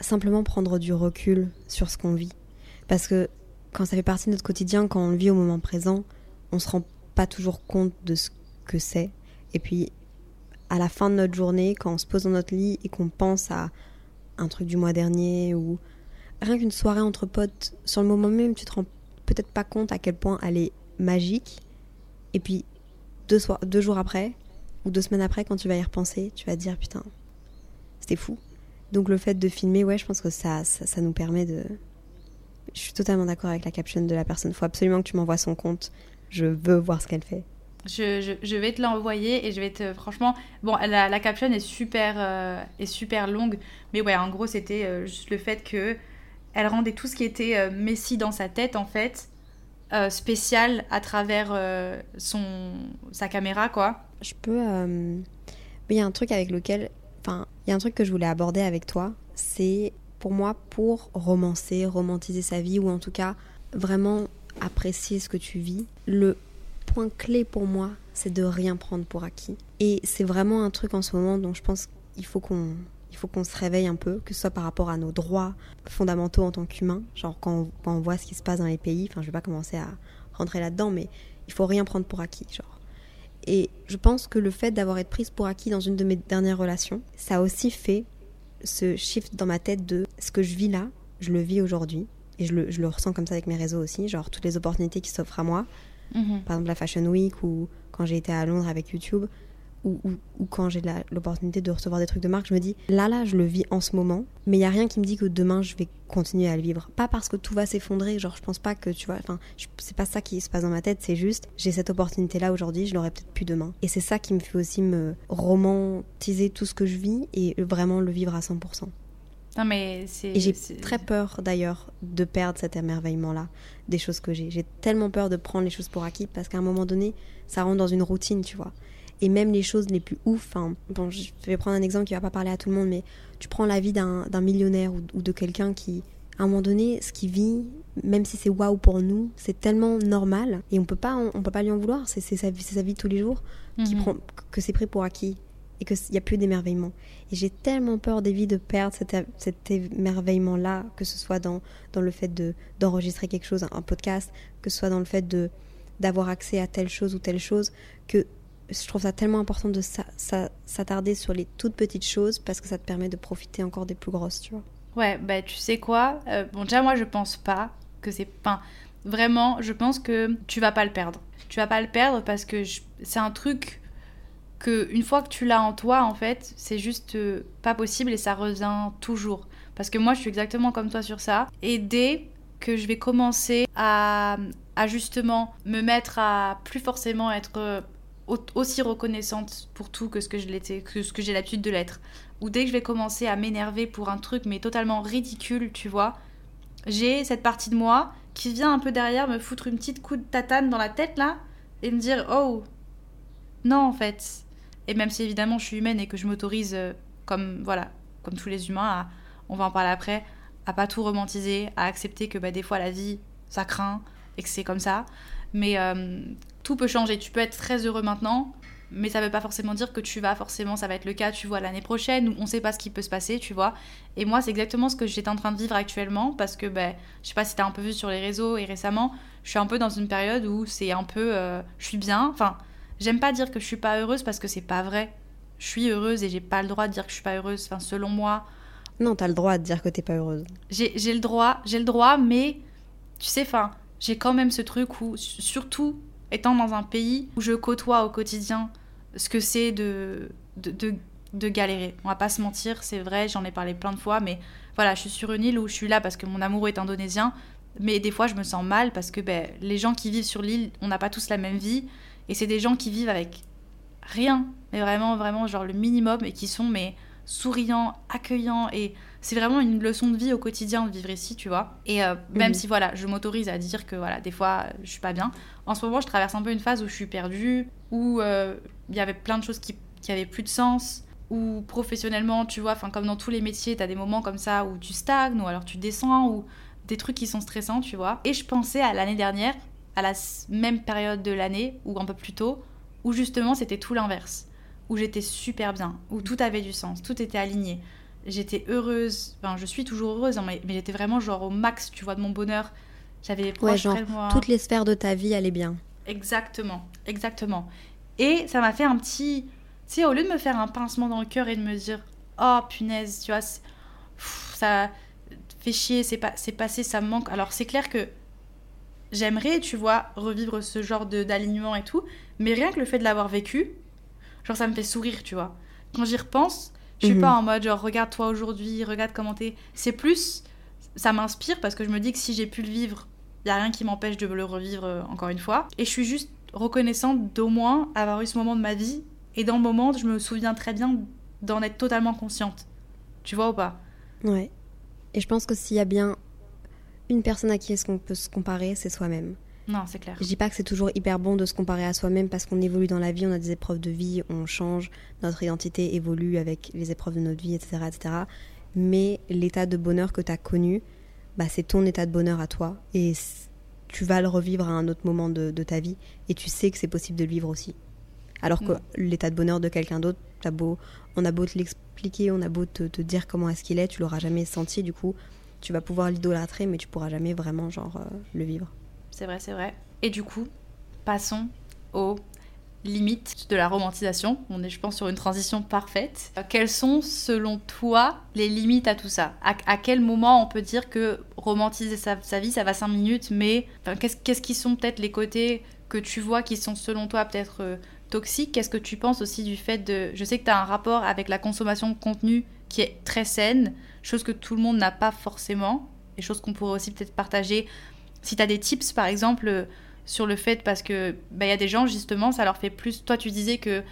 simplement prendre du recul sur ce qu'on vit. Parce que quand ça fait partie de notre quotidien, quand on le vit au moment présent, on se rend pas toujours compte de ce que c'est. Et puis, à la fin de notre journée, quand on se pose dans notre lit et qu'on pense à un truc du mois dernier ou rien qu'une soirée entre potes, sur le moment même, tu te rends peut-être pas compte à quel point elle est magique. Et puis, deux, deux jours après, ou deux semaines après, quand tu vas y repenser, tu vas dire putain, c'était fou. Donc le fait de filmer, ouais, je pense que ça, ça, nous permet de... Je suis totalement d'accord avec la caption de la personne. Il faut absolument que tu m'envoies son compte. Je veux voir ce qu'elle fait. Je, je, vais te l'envoyer et je vais te franchement bon la, la caption est super euh, est super longue mais ouais en gros c'était euh, juste le fait que elle rendait tout ce qui était euh, Messi dans sa tête en fait spécial à travers son sa caméra quoi je peux il y a un truc avec lequel Enfin, il y a un truc que je voulais aborder avec toi, c'est pour moi pour romancer, romantiser sa vie ou en tout cas vraiment apprécier ce que tu vis. Le point clé pour moi, c'est de rien prendre pour acquis. Et c'est vraiment un truc en ce moment dont je pense qu'il faut qu'on il faut qu'on se réveille un peu, que ce soit par rapport à nos droits fondamentaux en tant qu'humains. Genre quand on, voit ce qui se passe dans les pays, enfin je vais pas commencer à rentrer là-dedans, mais il faut rien prendre pour acquis. Genre. Et je pense que le fait d'avoir été prise pour acquis dans une de mes dernières relations, ça a aussi fait ce shift dans ma tête de ce que je vis là, je le vis aujourd'hui. Et je le, je le, ressens comme ça avec mes réseaux aussi, genre toutes les opportunités qui s'offrent à moi. Mhm. Par exemple la Fashion Week ou quand j'ai été à Londres avec YouTube ou, quand j'ai l'opportunité de recevoir des trucs de marque, je me dis là là je le vis en ce moment, mais il y a rien qui me dit que demain je vais continuer à le vivre. Pas parce que tout va s'effondrer, genre je pense pas que tu vois, enfin c'est pas ça qui se passe dans ma tête, c'est juste j'ai cette opportunité là aujourd'hui, je l'aurai peut-être plus demain. Et c'est ça qui me fait aussi me romantiser tout ce que je vis et vraiment le vivre à 100%. Non mais. Et j'ai très peur d'ailleurs de perdre cet émerveillement-là, des choses que j'ai. J'ai tellement peur de prendre les choses pour acquis parce qu'à un moment donné, ça rentre dans une routine, tu vois. Et même les choses les plus ouf, bon, je vais prendre un exemple qui va pas parler à tout le monde, mais tu prends la vie d'un millionnaire ou, de quelqu'un qui, à un moment donné, ce qu'il vit, même si c'est waouh pour nous, c'est tellement normal et on peut pas, on, peut pas lui en vouloir. C'est sa, sa, vie tous les jours qui mhm. prend, que c'est pris pour acquis et qu'il n'y a plus d'émerveillement. Et j'ai tellement peur des vies de perdre cet, cet émerveillement-là, que ce soit dans, dans le fait d'enregistrer quelque chose, un podcast, que ce soit dans le fait de d'avoir accès à telle chose ou telle chose, que je trouve ça tellement important de s'attarder sur les toutes petites choses parce que ça te permet de profiter encore des plus grosses, tu vois. Ouais, bah tu sais quoi euh, Bon, déjà, moi, je pense pas que c'est. Enfin, vraiment, je pense que tu vas pas le perdre. Tu vas pas le perdre parce que c'est un truc que, une fois que tu l'as en toi, en fait, c'est juste euh, pas possible et ça revient toujours. Parce que moi, je suis exactement comme toi sur ça. Et dès que je vais commencer à, à justement me mettre à plus forcément être aussi reconnaissante pour tout que ce que je l'étais, que ce que j'ai l'habitude de l'être. Ou dès que je vais commencer à m'énerver pour un truc mais totalement ridicule, tu vois, j'ai cette partie de moi qui vient un peu derrière me foutre une petite coup de tatane dans la tête là et me dire oh non en fait. Et même si évidemment je suis humaine et que je m'autorise euh, comme voilà comme tous les humains à, on va en parler après, à pas tout romantiser, à accepter que bah, des fois la vie ça craint et que c'est comme ça. Mais euh, tout peut changer. Tu peux être très heureux maintenant, mais ça veut pas forcément dire que tu vas forcément, ça va être le cas, tu vois, l'année prochaine, où on sait pas ce qui peut se passer, tu vois. Et moi, c'est exactement ce que j'étais en train de vivre actuellement, parce que, ben, je sais pas si t'as un peu vu sur les réseaux et récemment, je suis un peu dans une période où c'est un peu, euh, je suis bien, enfin, j'aime pas dire que je suis pas heureuse parce que c'est pas vrai. Je suis heureuse et j'ai pas le droit de dire que je suis pas heureuse, enfin, selon moi. Non, t'as le droit de dire que t'es pas heureuse. J'ai le droit, j'ai le droit, mais tu sais, enfin, j'ai quand même ce truc où, surtout étant dans un pays où je côtoie au quotidien ce que c'est de, de, de, galérer. On va pas se mentir, c'est vrai, j'en ai parlé plein de fois, mais voilà, je suis sur une île où je suis là parce que mon amoureux est indonésien, mais des fois je me sens mal parce que ben, les gens qui vivent sur l'île, on n'a pas tous la même vie, et c'est des gens qui vivent avec rien, mais vraiment, vraiment, genre le minimum, et qui sont mais souriants, accueillants, et c'est vraiment une leçon de vie au quotidien de vivre ici, tu vois. Et euh, même si voilà, je m'autorise à dire que voilà, des fois je suis pas bien. En ce moment, je traverse un peu une phase où je suis perdue, où euh, il y avait plein de choses qui, qui avaient plus de sens, ou professionnellement, tu vois, enfin comme dans tous les métiers, tu as des moments comme ça où tu stagnes ou alors tu descends ou des trucs qui sont stressants, tu vois. Et je pensais à l'année dernière, à la même période de l'année ou un peu plus tôt, où justement c'était tout l'inverse, où j'étais super bien, où tout avait du sens, tout était aligné j'étais heureuse, enfin je suis toujours heureuse, hein, mais, j'étais vraiment genre au max, tu vois, de mon bonheur. J'avais ouais, genre, Toutes les sphères de ta vie allaient bien. Exactement, exactement. Et ça m'a fait un petit... Tu sais, au lieu de me faire un pincement dans le cœur et de me dire, oh punaise, tu vois, ça fait chier, c'est pas, passé, ça me manque. Alors c'est clair que j'aimerais, tu vois, revivre ce genre d'alignement et tout, mais rien que le fait de l'avoir vécu, genre ça me fait sourire, tu vois. Quand j'y repense, je suis pas mhm. en mode genre regarde toi aujourd'hui, regarde comment t'es. C'est plus, ça m'inspire parce que je me dis que si j'ai pu le vivre, il y a rien qui m'empêche de le revivre euh, encore une fois. Et je suis juste reconnaissante d'au moins avoir eu ce moment de ma vie. Et dans le moment, je me souviens très bien d'en être totalement consciente. Tu vois ou pas? Ouais. Et je pense que s'il y a bien une personne à qui est-ce qu'on peut se comparer, c'est soi-même. Non, c'est clair. Je dis pas que c'est toujours hyper bon de se comparer à soi-même parce qu'on évolue dans la vie, on a des épreuves de vie, on change, notre identité évolue avec les épreuves de notre vie, etc. etc. Mais l'état de bonheur que tu as connu, bah, c'est ton état de bonheur à toi. Et tu vas le revivre à un autre moment de, ta vie et tu sais que c'est possible de le vivre aussi. Alors que mm. l'état de bonheur de quelqu'un d'autre, beau, on a beau te l'expliquer, on a beau te, te dire comment est-ce qu'il est, tu l'auras jamais senti. Du coup, tu vas pouvoir l'idolâtrer, mais tu pourras jamais vraiment genre euh, le vivre. C'est vrai, c'est vrai. Et du coup, passons aux limites de la romantisation. On est, je pense, sur une transition parfaite. Euh, quelles sont, selon toi, les limites à tout ça? À, quel moment on peut dire que romantiser sa, vie, ça va 5 minutes, mais qu'est-ce qui sont peut-être les côtés que tu vois qui sont, selon toi, peut-être euh, toxiques? Qu'est-ce que tu penses aussi du fait de... Je sais que tu as un rapport avec la consommation de contenu qui est très saine, chose que tout le monde n'a pas forcément, et chose qu'on pourrait aussi peut-être partager. Si tu as des tips, par exemple sur le fait parce que bah, y a des gens justement ça leur fait plus toi tu disais que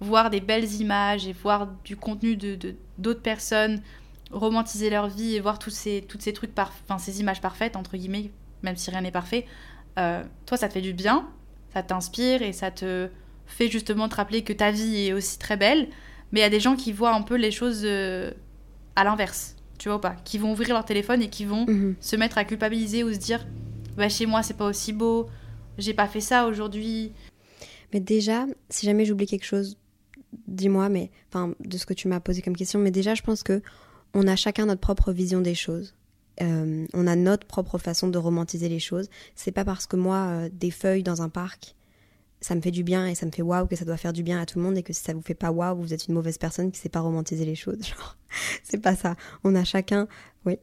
voir des belles images et voir du contenu de d'autres personnes romantiser leur vie et voir tous ces toutes ces trucs enfin ces images parfaites entre guillemets même si rien n'est parfait euh, toi ça te fait du bien ça t'inspire et ça te fait justement te rappeler que ta vie est aussi très belle mais il y a des gens qui voient un peu les choses euh, à l'inverse tu vois pas qui vont ouvrir leur téléphone et qui vont mhm. se mettre à culpabiliser ou se dire bah chez moi c'est pas aussi beau j'ai pas fait ça aujourd'hui. Mais déjà, si jamais j'oublie quelque chose, dis-moi, mais enfin de ce que tu m'as posé comme question. Mais déjà, je pense que on a chacun notre propre vision des choses. Euh, on a notre propre façon de romantiser les choses. C'est pas parce que moi, euh, des feuilles dans un parc, ça me fait du bien et ça me fait waouh que ça doit faire du bien à tout le monde et que si ça vous fait pas waouh, vous êtes une mauvaise personne qui sait pas romantiser les choses. [laughs] Genre, c'est pas ça. On a chacun, oui.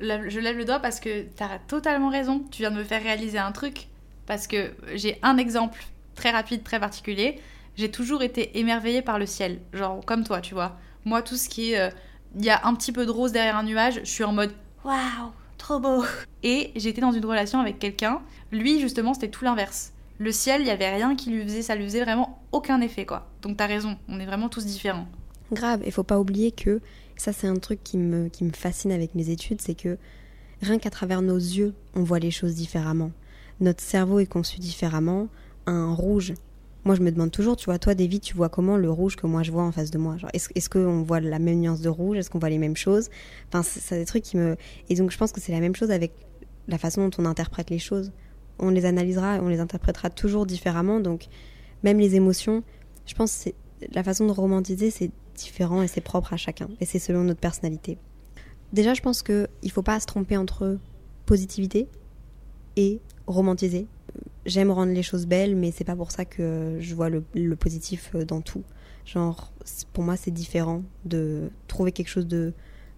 Je lève le doigt parce que tu as totalement raison. Tu viens de me faire réaliser un truc parce que j'ai un exemple très rapide, très particulier. J'ai toujours été émerveillée par le ciel, genre comme toi, tu vois. Moi, tout ce qui est. Euh, il y a un petit peu de rose derrière un nuage, je suis en mode waouh, trop beau. Et j'étais dans une relation avec quelqu'un. Lui, justement, c'était tout l'inverse. Le ciel, il y avait rien qui lui faisait, ça lui faisait vraiment aucun effet, quoi. Donc t'as raison, on est vraiment tous différents. Grave, il faut pas oublier que ça, c'est un truc qui me, qui me fascine avec mes études, c'est que rien qu'à travers nos yeux, on voit les choses différemment notre cerveau est conçu différemment. Un rouge, moi je me demande toujours, tu vois, toi David, tu vois comment le rouge que moi je vois en face de moi? Est-ce est qu'on voit la même nuance de rouge? Est-ce qu'on voit les mêmes choses? Enfin, c'est des trucs qui me... Et donc je pense que c'est la même chose avec la façon dont on interprète les choses. On les analysera, on les interprétera toujours différemment. Donc même les émotions, je pense que la façon de romantiser, c'est différent et c'est propre à chacun. Et c'est selon notre personnalité. Déjà, je pense qu'il ne faut pas se tromper entre positivité et romantiser. J'aime rendre les choses belles, mais c'est pas pour ça que je vois le, positif dans tout. Genre, pour moi, c'est différent de trouver quelque chose de,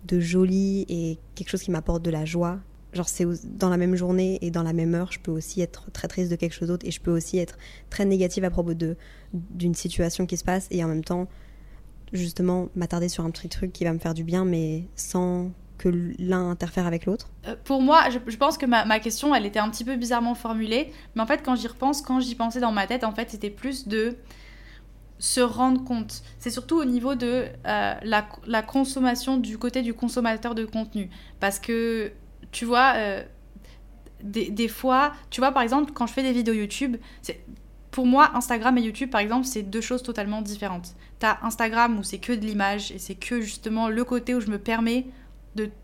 de joli et quelque chose qui m'apporte de la joie. Genre, c'est dans la même journée et dans la même heure, je peux aussi être très triste de quelque chose d'autre et je peux aussi être très négative à propos d'une situation qui se passe et en même temps, justement, m'attarder sur un petit truc qui va me faire du bien, mais sans que l'un interfère avec l'autre? Euh, Pour moi, je, pense que ma, question, elle était un petit peu bizarrement formulée. Mais en fait, quand j'y repense, quand j'y pensais dans ma tête, en fait, c'était plus de se rendre compte. C'est surtout au niveau de euh, la, consommation du côté du consommateur de contenu. Parce que, tu vois, euh, des, des, fois, tu vois, par exemple, quand je fais des vidéos YouTube, c'est pour moi, Instagram et YouTube, par exemple, c'est deux choses totalement différentes. T'as Instagram où c'est que de l'image et c'est que justement le côté où je me permets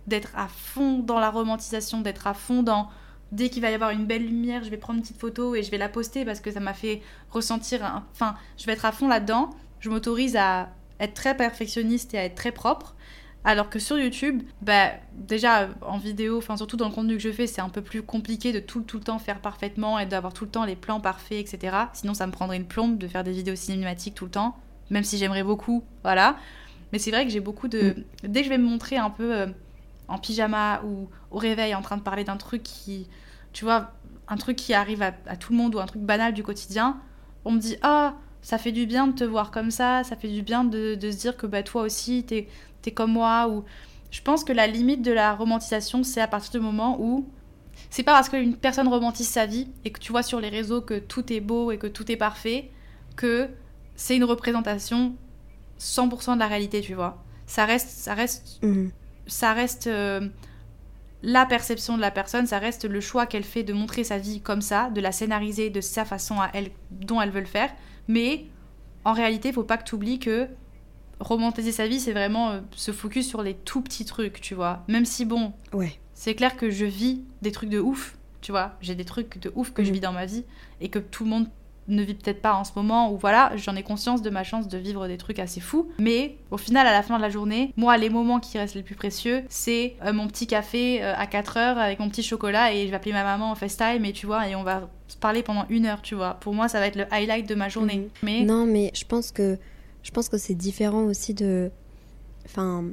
d'être à fond dans la romantisation, d'être à fond dans dès qu'il va y avoir une belle lumière, je vais prendre une petite photo et je vais la poster parce que ça m'a fait ressentir. Enfin, je vais être à fond là-dedans. Je m'autorise à être très perfectionniste et à être très propre. Alors que sur YouTube, bah, déjà en vidéo, enfin surtout dans le contenu que je fais, c'est un peu plus compliqué de tout, tout le temps faire parfaitement et d'avoir tout le temps les plans parfaits, etc. Sinon, ça me prendrait une plombe de faire des vidéos cinématiques tout le temps, même si j'aimerais beaucoup, voilà. Mais c'est vrai que j'ai beaucoup de. Mm. Dès que je vais me montrer un peu euh, en pyjama ou au réveil en train de parler d'un truc qui. Tu vois, un truc qui arrive à, tout le monde ou un truc banal du quotidien, on me dit Ah, ça fait du bien de te voir comme ça, ça fait du bien de, de se dire que bah, toi aussi, t'es comme moi. Ou... Je pense que la limite de la romantisation, c'est à partir du moment où. C'est pas parce qu'une personne romantise sa vie et que tu vois sur les réseaux que tout est beau et que tout est parfait que c'est une représentation 100% de la réalité, tu vois. Ça reste, ça reste, mhm. ça reste euh, la perception de la personne, ça reste le choix qu'elle fait de montrer sa vie comme ça, de la scénariser de sa façon à elle, dont elle veut le faire. Mais en réalité, faut pas que tu oublies que romantiser sa vie, c'est vraiment euh, se focus sur les tout petits trucs, tu vois. Même si bon, ouais. c'est clair que je vis des trucs de ouf, tu vois. J'ai des trucs de ouf que je Mhm. vis dans ma vie et que tout le monde ne vit peut-être pas en ce moment, ou voilà, j'en ai conscience de ma chance de vivre des trucs assez fous. Mais au final, à la fin de la journée, moi, les moments qui restent les plus précieux, c'est euh, mon petit café euh, à 4 heures avec mon petit chocolat et je vais appeler ma maman en FaceTime et tu vois, et on va se parler pendant une heure, tu vois. Pour moi, ça va être le highlight de ma journée. Mhm. Mais Non, mais je pense que je pense que c'est différent aussi de. Enfin,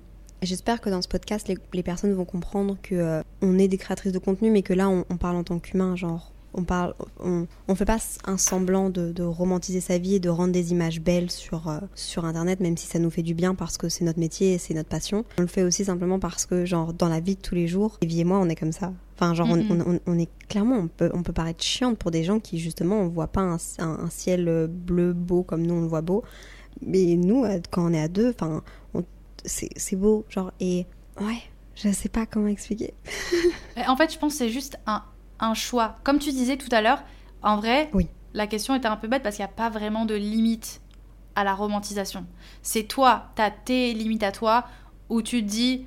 j'espère que dans ce podcast, les, les personnes vont comprendre que euh, on est des créatrices de contenu, mais que là, on, on parle en tant qu'humain, genre. On parle, on, on fait pas un semblant de, de romantiser sa vie et de rendre des images belles sur, euh, sur internet, même si ça nous fait du bien parce que c'est notre métier et c'est notre passion. On le fait aussi simplement parce que, genre, dans la vie de tous les jours, Evie et moi, on est comme ça. Enfin, genre, on- on, on- on est clairement, on peut, on peut paraître chiante pour des gens qui, justement, on voit pas un, un- un ciel euh, bleu beau comme nous, on le voit beau. Mais nous, euh, quand on est à deux, enfin, c'est beau, genre, et ouais, je sais pas comment expliquer. Mais [laughs] En fait, je pense que c'est juste un, un choix. Comme tu disais tout à l'heure, en vrai, Oui. la question était un peu bête parce qu'il n'y a pas vraiment de limite à la romantisation. C'est toi, t'as tes limites à toi, où tu te dis,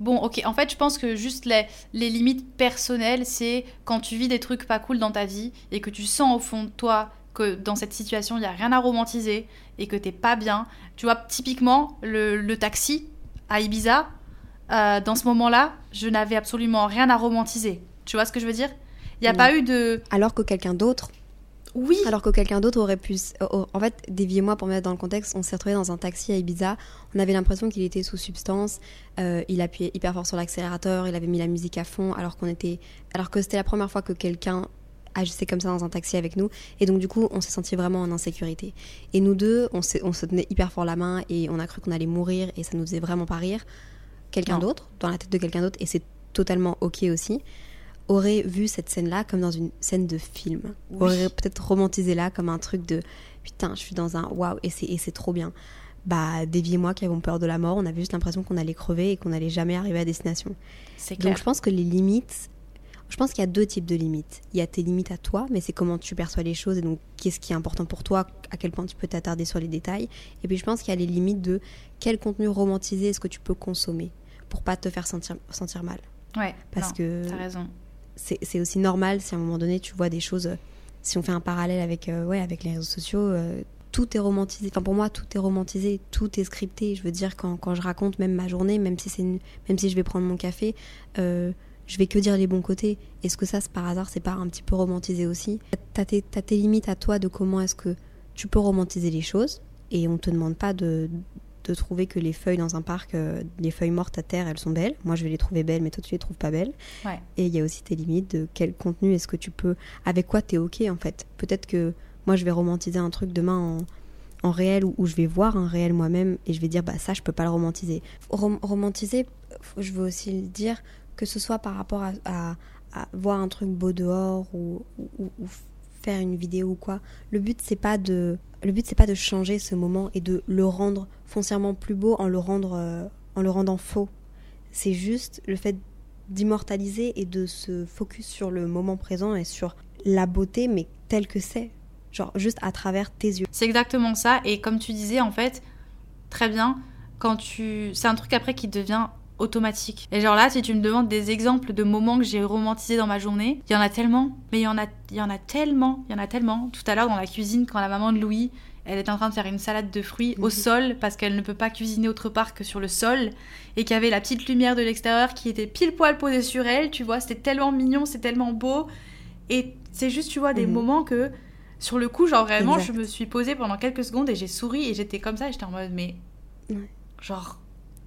bon, ok, en fait, je pense que juste les, les limites personnelles, c'est quand tu vis des trucs pas cool dans ta vie et que tu sens au fond de toi que dans cette situation, il n'y a rien à romantiser et que t'es pas bien. Tu vois, typiquement, le, le taxi à Ibiza, euh, dans ce moment-là, je n'avais absolument rien à romantiser. Tu vois ce que je veux dire? Il n'y a pas eu de... Alors que quelqu'un d'autre, Oui alors que quelqu'un d'autre aurait pu. En fait, Davy et moi, pour me mettre dans le contexte, on s'est retrouvés dans un taxi à Ibiza. On avait l'impression qu'il était sous substance. euh, il appuyait hyper fort sur l'accélérateur. Il avait mis la musique à fond, alors qu'on était, alors que c'était la première fois que quelqu'un agissait comme ça dans un taxi avec nous. Et donc, du coup, on s'est senti vraiment en insécurité. Et nous deux, on, on se tenait hyper fort la main et on a cru qu'on allait mourir et ça nous faisait vraiment pas rire. Quelqu'un d'autre, dans la tête de quelqu'un d'autre, et c'est totalement ok aussi, aurait vu cette scène-là comme dans une scène de film. Oui. Aurait peut-être romantisé là comme un truc de putain, je suis dans un waouh et c'est trop bien. Bah, Davy et moi qui avons peur de la mort, on avait juste l'impression qu'on allait crever et qu'on allait jamais arriver à destination. Clair. Donc je pense que les limites, je pense qu'il y a deux types de limites. Il y a tes limites à toi, mais c'est comment tu perçois les choses et donc qu'est-ce qui est important pour toi, à quel point tu peux t'attarder sur les détails. Et puis je pense qu'il y a les limites de quel contenu romantisé est-ce que tu peux consommer pour pas te faire sentir, sentir mal. Ouais, Parce non, que T'as raison. c'est c'est aussi normal si à un moment donné tu vois des choses. euh, Si on fait un parallèle avec, euh, ouais, avec les réseaux sociaux, euh, tout est romantisé. Enfin, pour moi, tout est romantisé, tout est scripté. Je veux dire, quand, quand je raconte même ma journée, même si, c'est une- même si je vais prendre mon café, euh, je vais que dire les bons côtés. Est-ce que ça, par hasard, c'est pas un petit peu romantisé aussi T'as tes, tes limites à toi de comment est-ce que tu peux romantiser les choses. Et on te demande pas de, de trouver que les feuilles dans un parc, euh, les feuilles mortes à terre, elles sont belles. Moi, je vais les trouver belles, mais toi, tu les trouves pas belles. Ouais. Et il y a aussi tes limites de quel contenu est-ce que tu peux, avec quoi t'es ok en fait. Peut-être que moi, je vais romantiser un truc demain en, en réel où, où je vais voir un réel moi-même et je vais dire bah ça, je peux pas le romantiser. Rom- romantiser, je veux aussi le dire que ce soit par rapport à, voir un truc beau dehors ou faire une vidéo ou quoi. Le but c'est pas de le but c'est pas de changer ce moment et de le rendre foncièrement plus beau en le rendre euh, en le rendant faux. C'est juste le fait d'immortaliser et de se focus sur le moment présent et sur la beauté mais telle que c'est. Genre juste à travers tes yeux. C'est exactement ça. Et comme tu disais, en fait, très bien, quand tu. C'est un truc après qui devient automatique. Et genre là, si tu me demandes des exemples de moments que j'ai romantisés dans ma journée, il y en a tellement, mais il y en a, il y en a tellement, il y en a tellement. Tout à l'heure dans la cuisine, quand la maman de Louis, elle est en train de faire une salade de fruits au Mhm. sol parce qu'elle ne peut pas cuisiner autre part que sur le sol et qu'il y avait la petite lumière de l'extérieur qui était pile poil posée sur elle, tu vois, c'était tellement mignon, c'est tellement beau. Et c'est juste, tu vois, des Mhm. moments que sur le coup, genre vraiment, Exact. je me suis posée pendant quelques secondes et j'ai souri et j'étais comme ça, et j'étais en mode, mais. Ouais. Genre,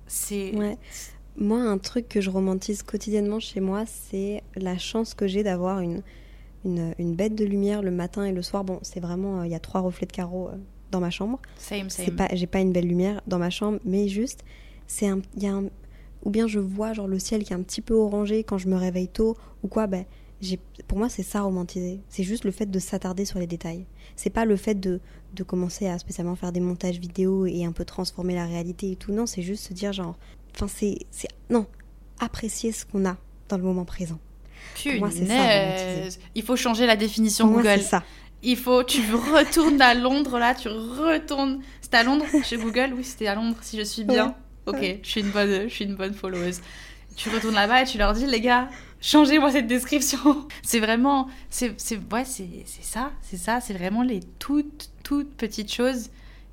c'est. Ouais. Moi, un truc que je romantise quotidiennement chez moi, c'est la chance que j'ai d'avoir une, une, une bête de lumière le matin et le soir. Bon, c'est vraiment, euh, il y a trois reflets de carreaux euh, dans ma chambre. Same, same. pas, j'ai pas une belle lumière dans ma chambre, mais juste, c'est un, y a un, ou bien je vois genre le ciel qui est un petit peu orangé quand je me réveille tôt, ou quoi, ben, j'ai, pour moi c'est ça romantiser. C'est juste le fait de s'attarder sur les détails. C'est pas le fait de, de commencer à spécialement faire des montages vidéo et un peu transformer la réalité et tout. Non, c'est juste se dire genre, enfin c'est, c'est, non, apprécier ce qu'on a dans le moment présent. Pour moi, c'est ça, Punaise. Il faut changer la définition Pour Google. ça. Il faut, tu retournes à Londres là, tu retournes. C'était à Londres chez Google? Oui, c'était à Londres si je suis bien. Ok, Ouais. je suis une bonne, je suis une bonne followeuse. tu retournes là-bas et tu leur dis, les gars, changez-moi cette description. c'est vraiment, c'est, c'est, ouais, c'est, c'est ça, c'est ça, c'est vraiment les toutes, toutes petites choses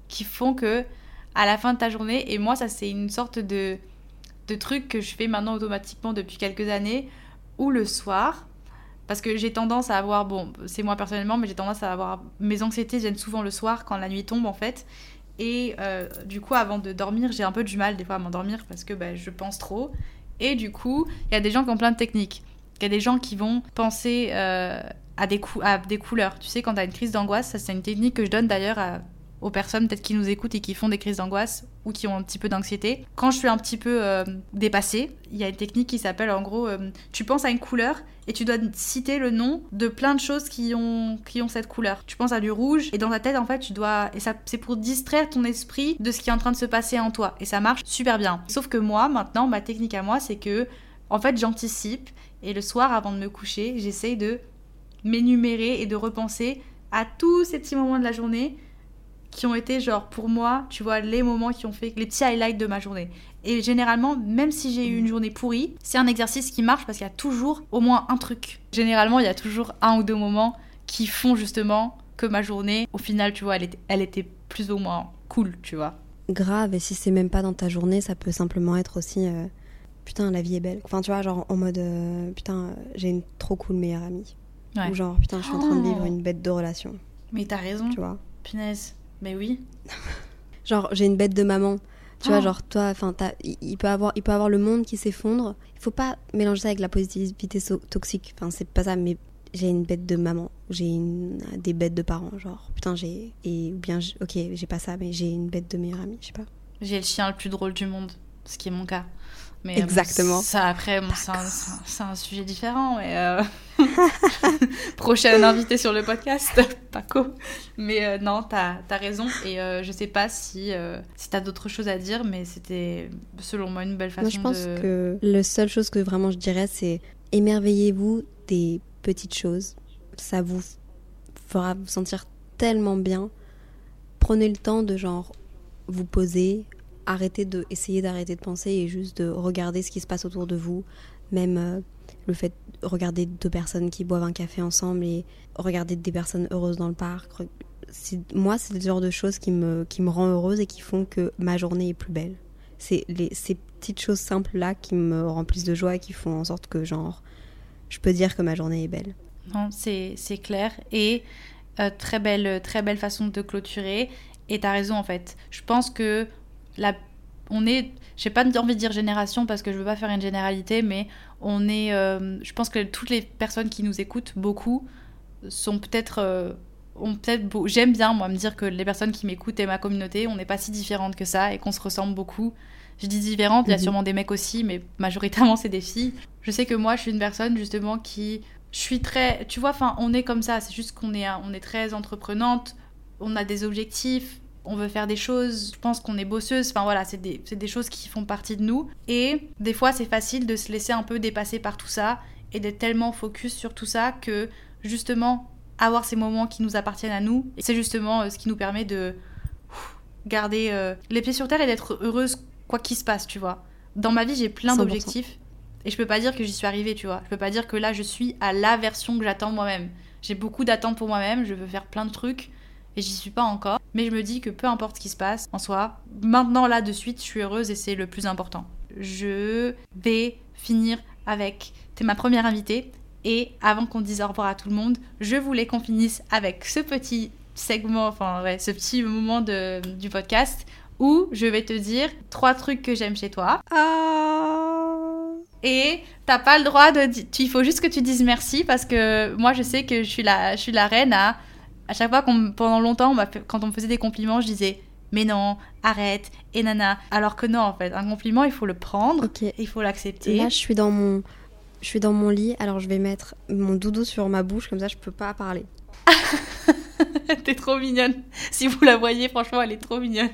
qui font que à la fin de ta journée, et moi, ça, c'est une sorte de, de truc que je fais maintenant automatiquement depuis quelques années, où le soir, parce que j'ai tendance à avoir, bon, c'est moi personnellement, mais j'ai tendance à avoir, mes anxiétés viennent souvent le soir quand la nuit tombe en fait. Et euh, du coup, avant de dormir, j'ai un peu du mal des fois à m'endormir parce que bah, je pense trop. Et du coup, il y a des gens qui ont plein de techniques. Il y a des gens qui vont penser euh, à, des à des couleurs. Tu sais, quand tu as une crise d'angoisse, ça c'est une technique que je donne d'ailleurs à aux personnes peut-être qui nous écoutent et qui font des crises d'angoisse ou qui ont un petit peu d'anxiété. Quand je suis un petit peu euh, dépassée, il y a une technique qui s'appelle en gros, euh, tu penses à une couleur et tu dois citer le nom de plein de choses qui ont, qui ont cette couleur. Tu penses à du rouge et dans ta tête en fait tu dois et ça c'est pour distraire ton esprit de ce qui est en train de se passer en toi et ça marche super bien. Sauf que moi maintenant ma technique à moi c'est que en fait j'anticipe et le soir avant de me coucher j'essaye de m'énumérer et de repenser à tous ces petits moments de la journée qui ont été genre pour moi, tu vois, les moments qui ont fait les petits highlights de ma journée. Et généralement, même si j'ai eu une journée pourrie, c'est un exercice qui marche parce qu'il y a toujours au moins un truc. Généralement, il y a toujours un ou deux moments qui font justement que ma journée, au final, tu vois, elle était, elle était plus ou moins cool, tu vois. Grave, et si c'est même pas dans ta journée, ça peut simplement être aussi euh, putain, la vie est belle. Enfin, tu vois, genre en mode euh, putain, j'ai une trop cool meilleure amie. Ou genre putain, je suis en train de vivre oh. une bête de relation. Mais t'as raison. Tu vois. Punaise. Mais oui. [laughs] genre, j'ai une bête de maman. Tu vois, oh. genre, toi, enfin, il peut avoir, il peut avoir le monde qui s'effondre. Il faut pas mélanger ça avec la positivité toxique. Enfin, c'est pas ça, mais j'ai une bête de maman. J'ai des bêtes de parents. Genre, putain, j'ai. Et ou bien, ok, j'ai pas ça, mais j'ai une bête de meilleure amie, je sais pas. J'ai le chien le plus drôle du monde, ce qui est mon cas. Mais, euh, Exactement. ça, après, c'est un, sujet différent. Mais euh... [laughs] Prochaine invitée sur le podcast, [laughs] Paco. Mais euh, non, t'as as raison. Et euh, je sais pas si, si t'as d'autres choses à dire, mais c'était selon moi une belle façon moi, je pense que la seule chose que vraiment je dirais, c'est émerveillez-vous des petites choses. Ça vous fera vous sentir tellement bien. Prenez le temps de genre vous poser, arrêter de essayer d'arrêter de penser et juste de regarder ce qui se passe autour de vous même euh, le fait de regarder deux personnes qui boivent un café ensemble et regarder des personnes heureuses dans le parc moi c'est le genre de choses qui me qui me rend heureuse et qui font que ma journée est plus belle. C'est ces petites choses simples là qui me remplissent de joie et qui font en sorte que genre je peux dire que ma journée est belle. Non c'est clair et euh, très belle très belle façon de clôturer et t'as raison en fait. Je pense que la, on est, j'ai pas envie de dire génération parce que je veux pas faire une généralité, mais on est, euh, je pense que toutes les personnes qui nous écoutent, beaucoup, sont peut-être, euh, ont peut-être, j'aime bien moi me dire que les personnes qui m'écoutent et ma communauté, on n'est pas si différentes que ça et qu'on se ressemble beaucoup. Je dis différentes, il y a mhm. sûrement des mecs aussi, mais majoritairement c'est des filles. Je sais que moi je suis une personne justement qui, je suis très, tu vois, enfin on est comme ça, c'est juste qu'on est, on est très entreprenante, on a des objectifs, on veut faire des choses, je pense qu'on est bosseuse, enfin voilà, c'est des, des, choses qui font partie de nous. Et des fois, c'est facile de se laisser un peu dépasser par tout ça et d'être tellement focus sur tout ça que justement, avoir ces moments qui nous appartiennent à nous, c'est justement euh, ce qui nous permet de garder euh, les pieds sur terre et d'être heureuse quoi qu'il se passe, tu vois. Dans ma vie, j'ai plein d'objectifs et je peux pas dire que j'y suis arrivée, tu vois. Je peux pas dire que là, je suis à la version que j'attends moi-même. J'ai beaucoup d'attentes pour moi-même, je veux faire plein de trucs et j'y suis pas encore. Mais je me dis que peu importe ce qui se passe en soi, maintenant là de suite, je suis heureuse et c'est le plus important. Je vais finir avec. T'es ma première invitée et avant qu'on dise au revoir à tout le monde, je voulais qu'on finisse avec ce petit segment, enfin ouais, ce petit moment de, du podcast où je vais te dire trois trucs que j'aime chez toi. Ah. Et t'as pas le droit de. Il faut juste que tu dises merci parce que moi je sais que je suis la, je suis la reine à à chaque fois qu'on, pendant longtemps, quand on me faisait des compliments, je disais mais non, arrête, et nana. Alors que non, en fait, un compliment, il faut le prendre, il faut l'accepter. Là, je suis dans mon, je suis dans mon lit, alors je vais mettre mon doudou sur ma bouche, comme ça, je peux pas parler. [laughs] T'es trop mignonne. Si vous la voyez, franchement, elle est trop mignonne.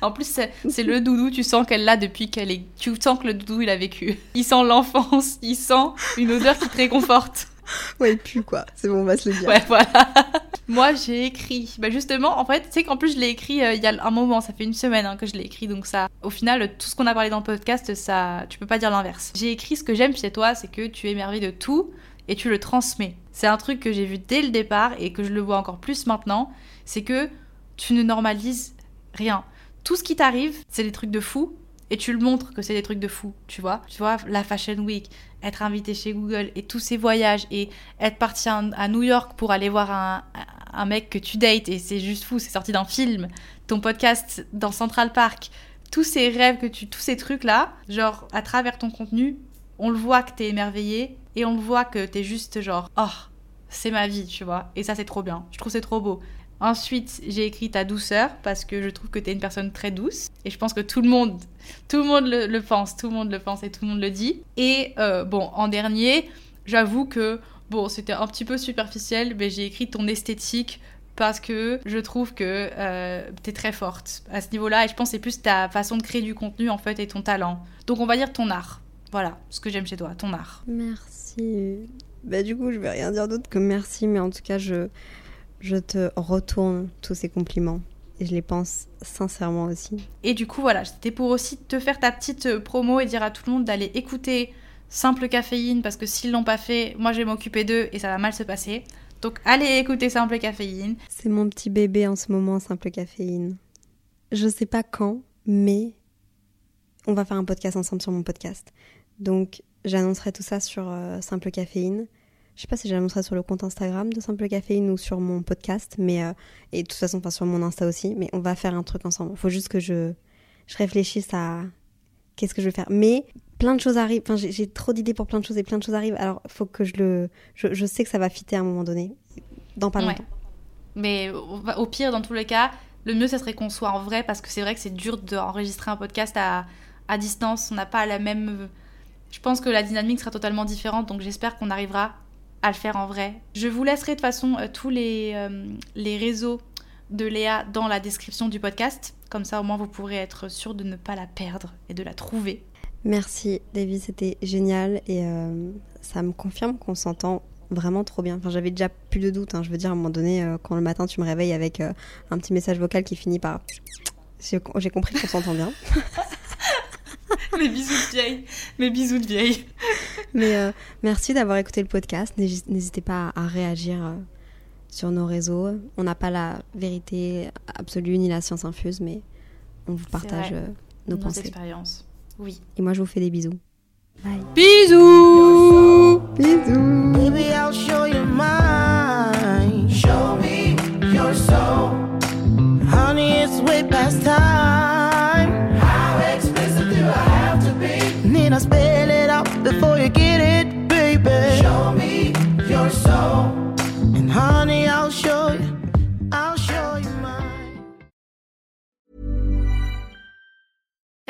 En plus, c'est le doudou, tu sens qu'elle l'a depuis qu'elle est. Tu sens que le doudou, il a vécu. Il sent l'enfance, il sent une odeur qui te réconforte. Ouais, il pue quoi. C'est bon, on va se le dire. Ouais, voilà. Moi, j'ai écrit. Bah justement, en fait, tu sais qu'en plus, je l'ai écrit euh, il y a un moment, ça fait une semaine hein, que je l'ai écrit, donc ça, au final, tout ce qu'on a parlé dans le podcast, ça, tu peux pas dire l'inverse. J'ai écrit ce que j'aime chez toi, c'est que tu es émerveillé de tout et tu le transmets. C'est un truc que j'ai vu dès le départ et que je le vois encore plus maintenant, c'est que tu ne normalises rien. Tout ce qui t'arrive, c'est des trucs de fou, et tu le montres que c'est des trucs de fou, tu vois. Tu vois, la Fashion Week, être invité chez Google et tous ces voyages et être parti à New York pour aller voir un, un mec que tu dates et c'est juste fou, c'est sorti d'un film, ton podcast dans Central Park, tous ces rêves que tu, tous ces trucs là, genre à travers ton contenu, on le voit que t'es émerveillé et on le voit que t'es juste genre, oh, c'est ma vie, tu vois. Et ça c'est trop bien, je trouve c'est trop beau. Ensuite, j'ai écrit ta douceur parce que je trouve que tu es une personne très douce et je pense que tout le monde, tout le monde le, pense, tout le monde le pense et tout le monde le dit. Et euh, bon, en dernier, j'avoue que bon, c'était un petit peu superficiel, mais j'ai écrit ton esthétique parce que je trouve que euh, tu es très forte à ce niveau-là et je pense que c'est plus ta façon de créer du contenu en fait et ton talent. Donc on va dire ton art. Voilà, ce que j'aime chez toi, ton art. Merci. Bah du coup, je vais rien dire d'autre que merci, mais en tout cas, je je te retourne tous ces compliments. Et je les pense sincèrement aussi. Et du coup, voilà, c'était pour aussi te faire ta petite euh, promo et dire à tout le monde d'aller écouter Simple Caféine, parce que s'ils l'ont pas fait, moi je vais m'occuper d'eux et ça va mal se passer. Donc allez écouter Simple Caféine. C'est mon petit bébé en ce moment, Simple Caféine. Je sais pas quand, mais on va faire un podcast ensemble sur mon podcast. Donc j'annoncerai tout ça sur euh, Simple Caféine. Je sais pas si j'annoncerai sur le compte Instagram de Simple Caféine ou sur mon podcast, mais euh, et de toute façon, sur mon Insta aussi. Mais on va faire un truc ensemble. Il faut juste que je, je réfléchisse à qu'est-ce que je vais faire. Mais plein de choses arrivent. Enfin, j'ai trop d'idées pour plein de choses et plein de choses arrivent. Alors, faut que je le. Je, sais que ça va fitter à un moment donné, dans pas longtemps. Mais au, pire, dans tous les cas, le mieux, ça serait qu'on soit en vrai parce que c'est vrai que c'est dur d'enregistrer un podcast à, à distance. On n'a pas la même. Je pense que la dynamique sera totalement différente, donc j'espère qu'on arrivera à le faire en vrai. Je vous laisserai de toute façon euh, tous les, euh, les réseaux de Léa dans la description du podcast. Comme ça, au moins, vous pourrez être sûr de ne pas la perdre et de la trouver. Merci, David, c'était génial et euh, ça me confirme qu'on s'entend vraiment trop bien. Enfin, j'avais déjà plus de doute. Hein. Je veux dire, à un moment donné, quand le matin tu me réveilles avec un petit message vocal qui finit par. J'ai compris qu'on s'entend bien. [laughs] Mes bisous de vieille. Mes bisous de vieille. Mais euh, merci d'avoir écouté le podcast. N'hésitez pas à réagir euh, sur nos réseaux. On n'a pas la vérité absolue ni la science infuse, mais on vous partage euh, nos, pensées. expériences. Oui. Et moi, je vous fais des bisous. Bye. Bisous. Bisous. Baby, I'll show you mine. Show me your soul. Honey, it's way past time.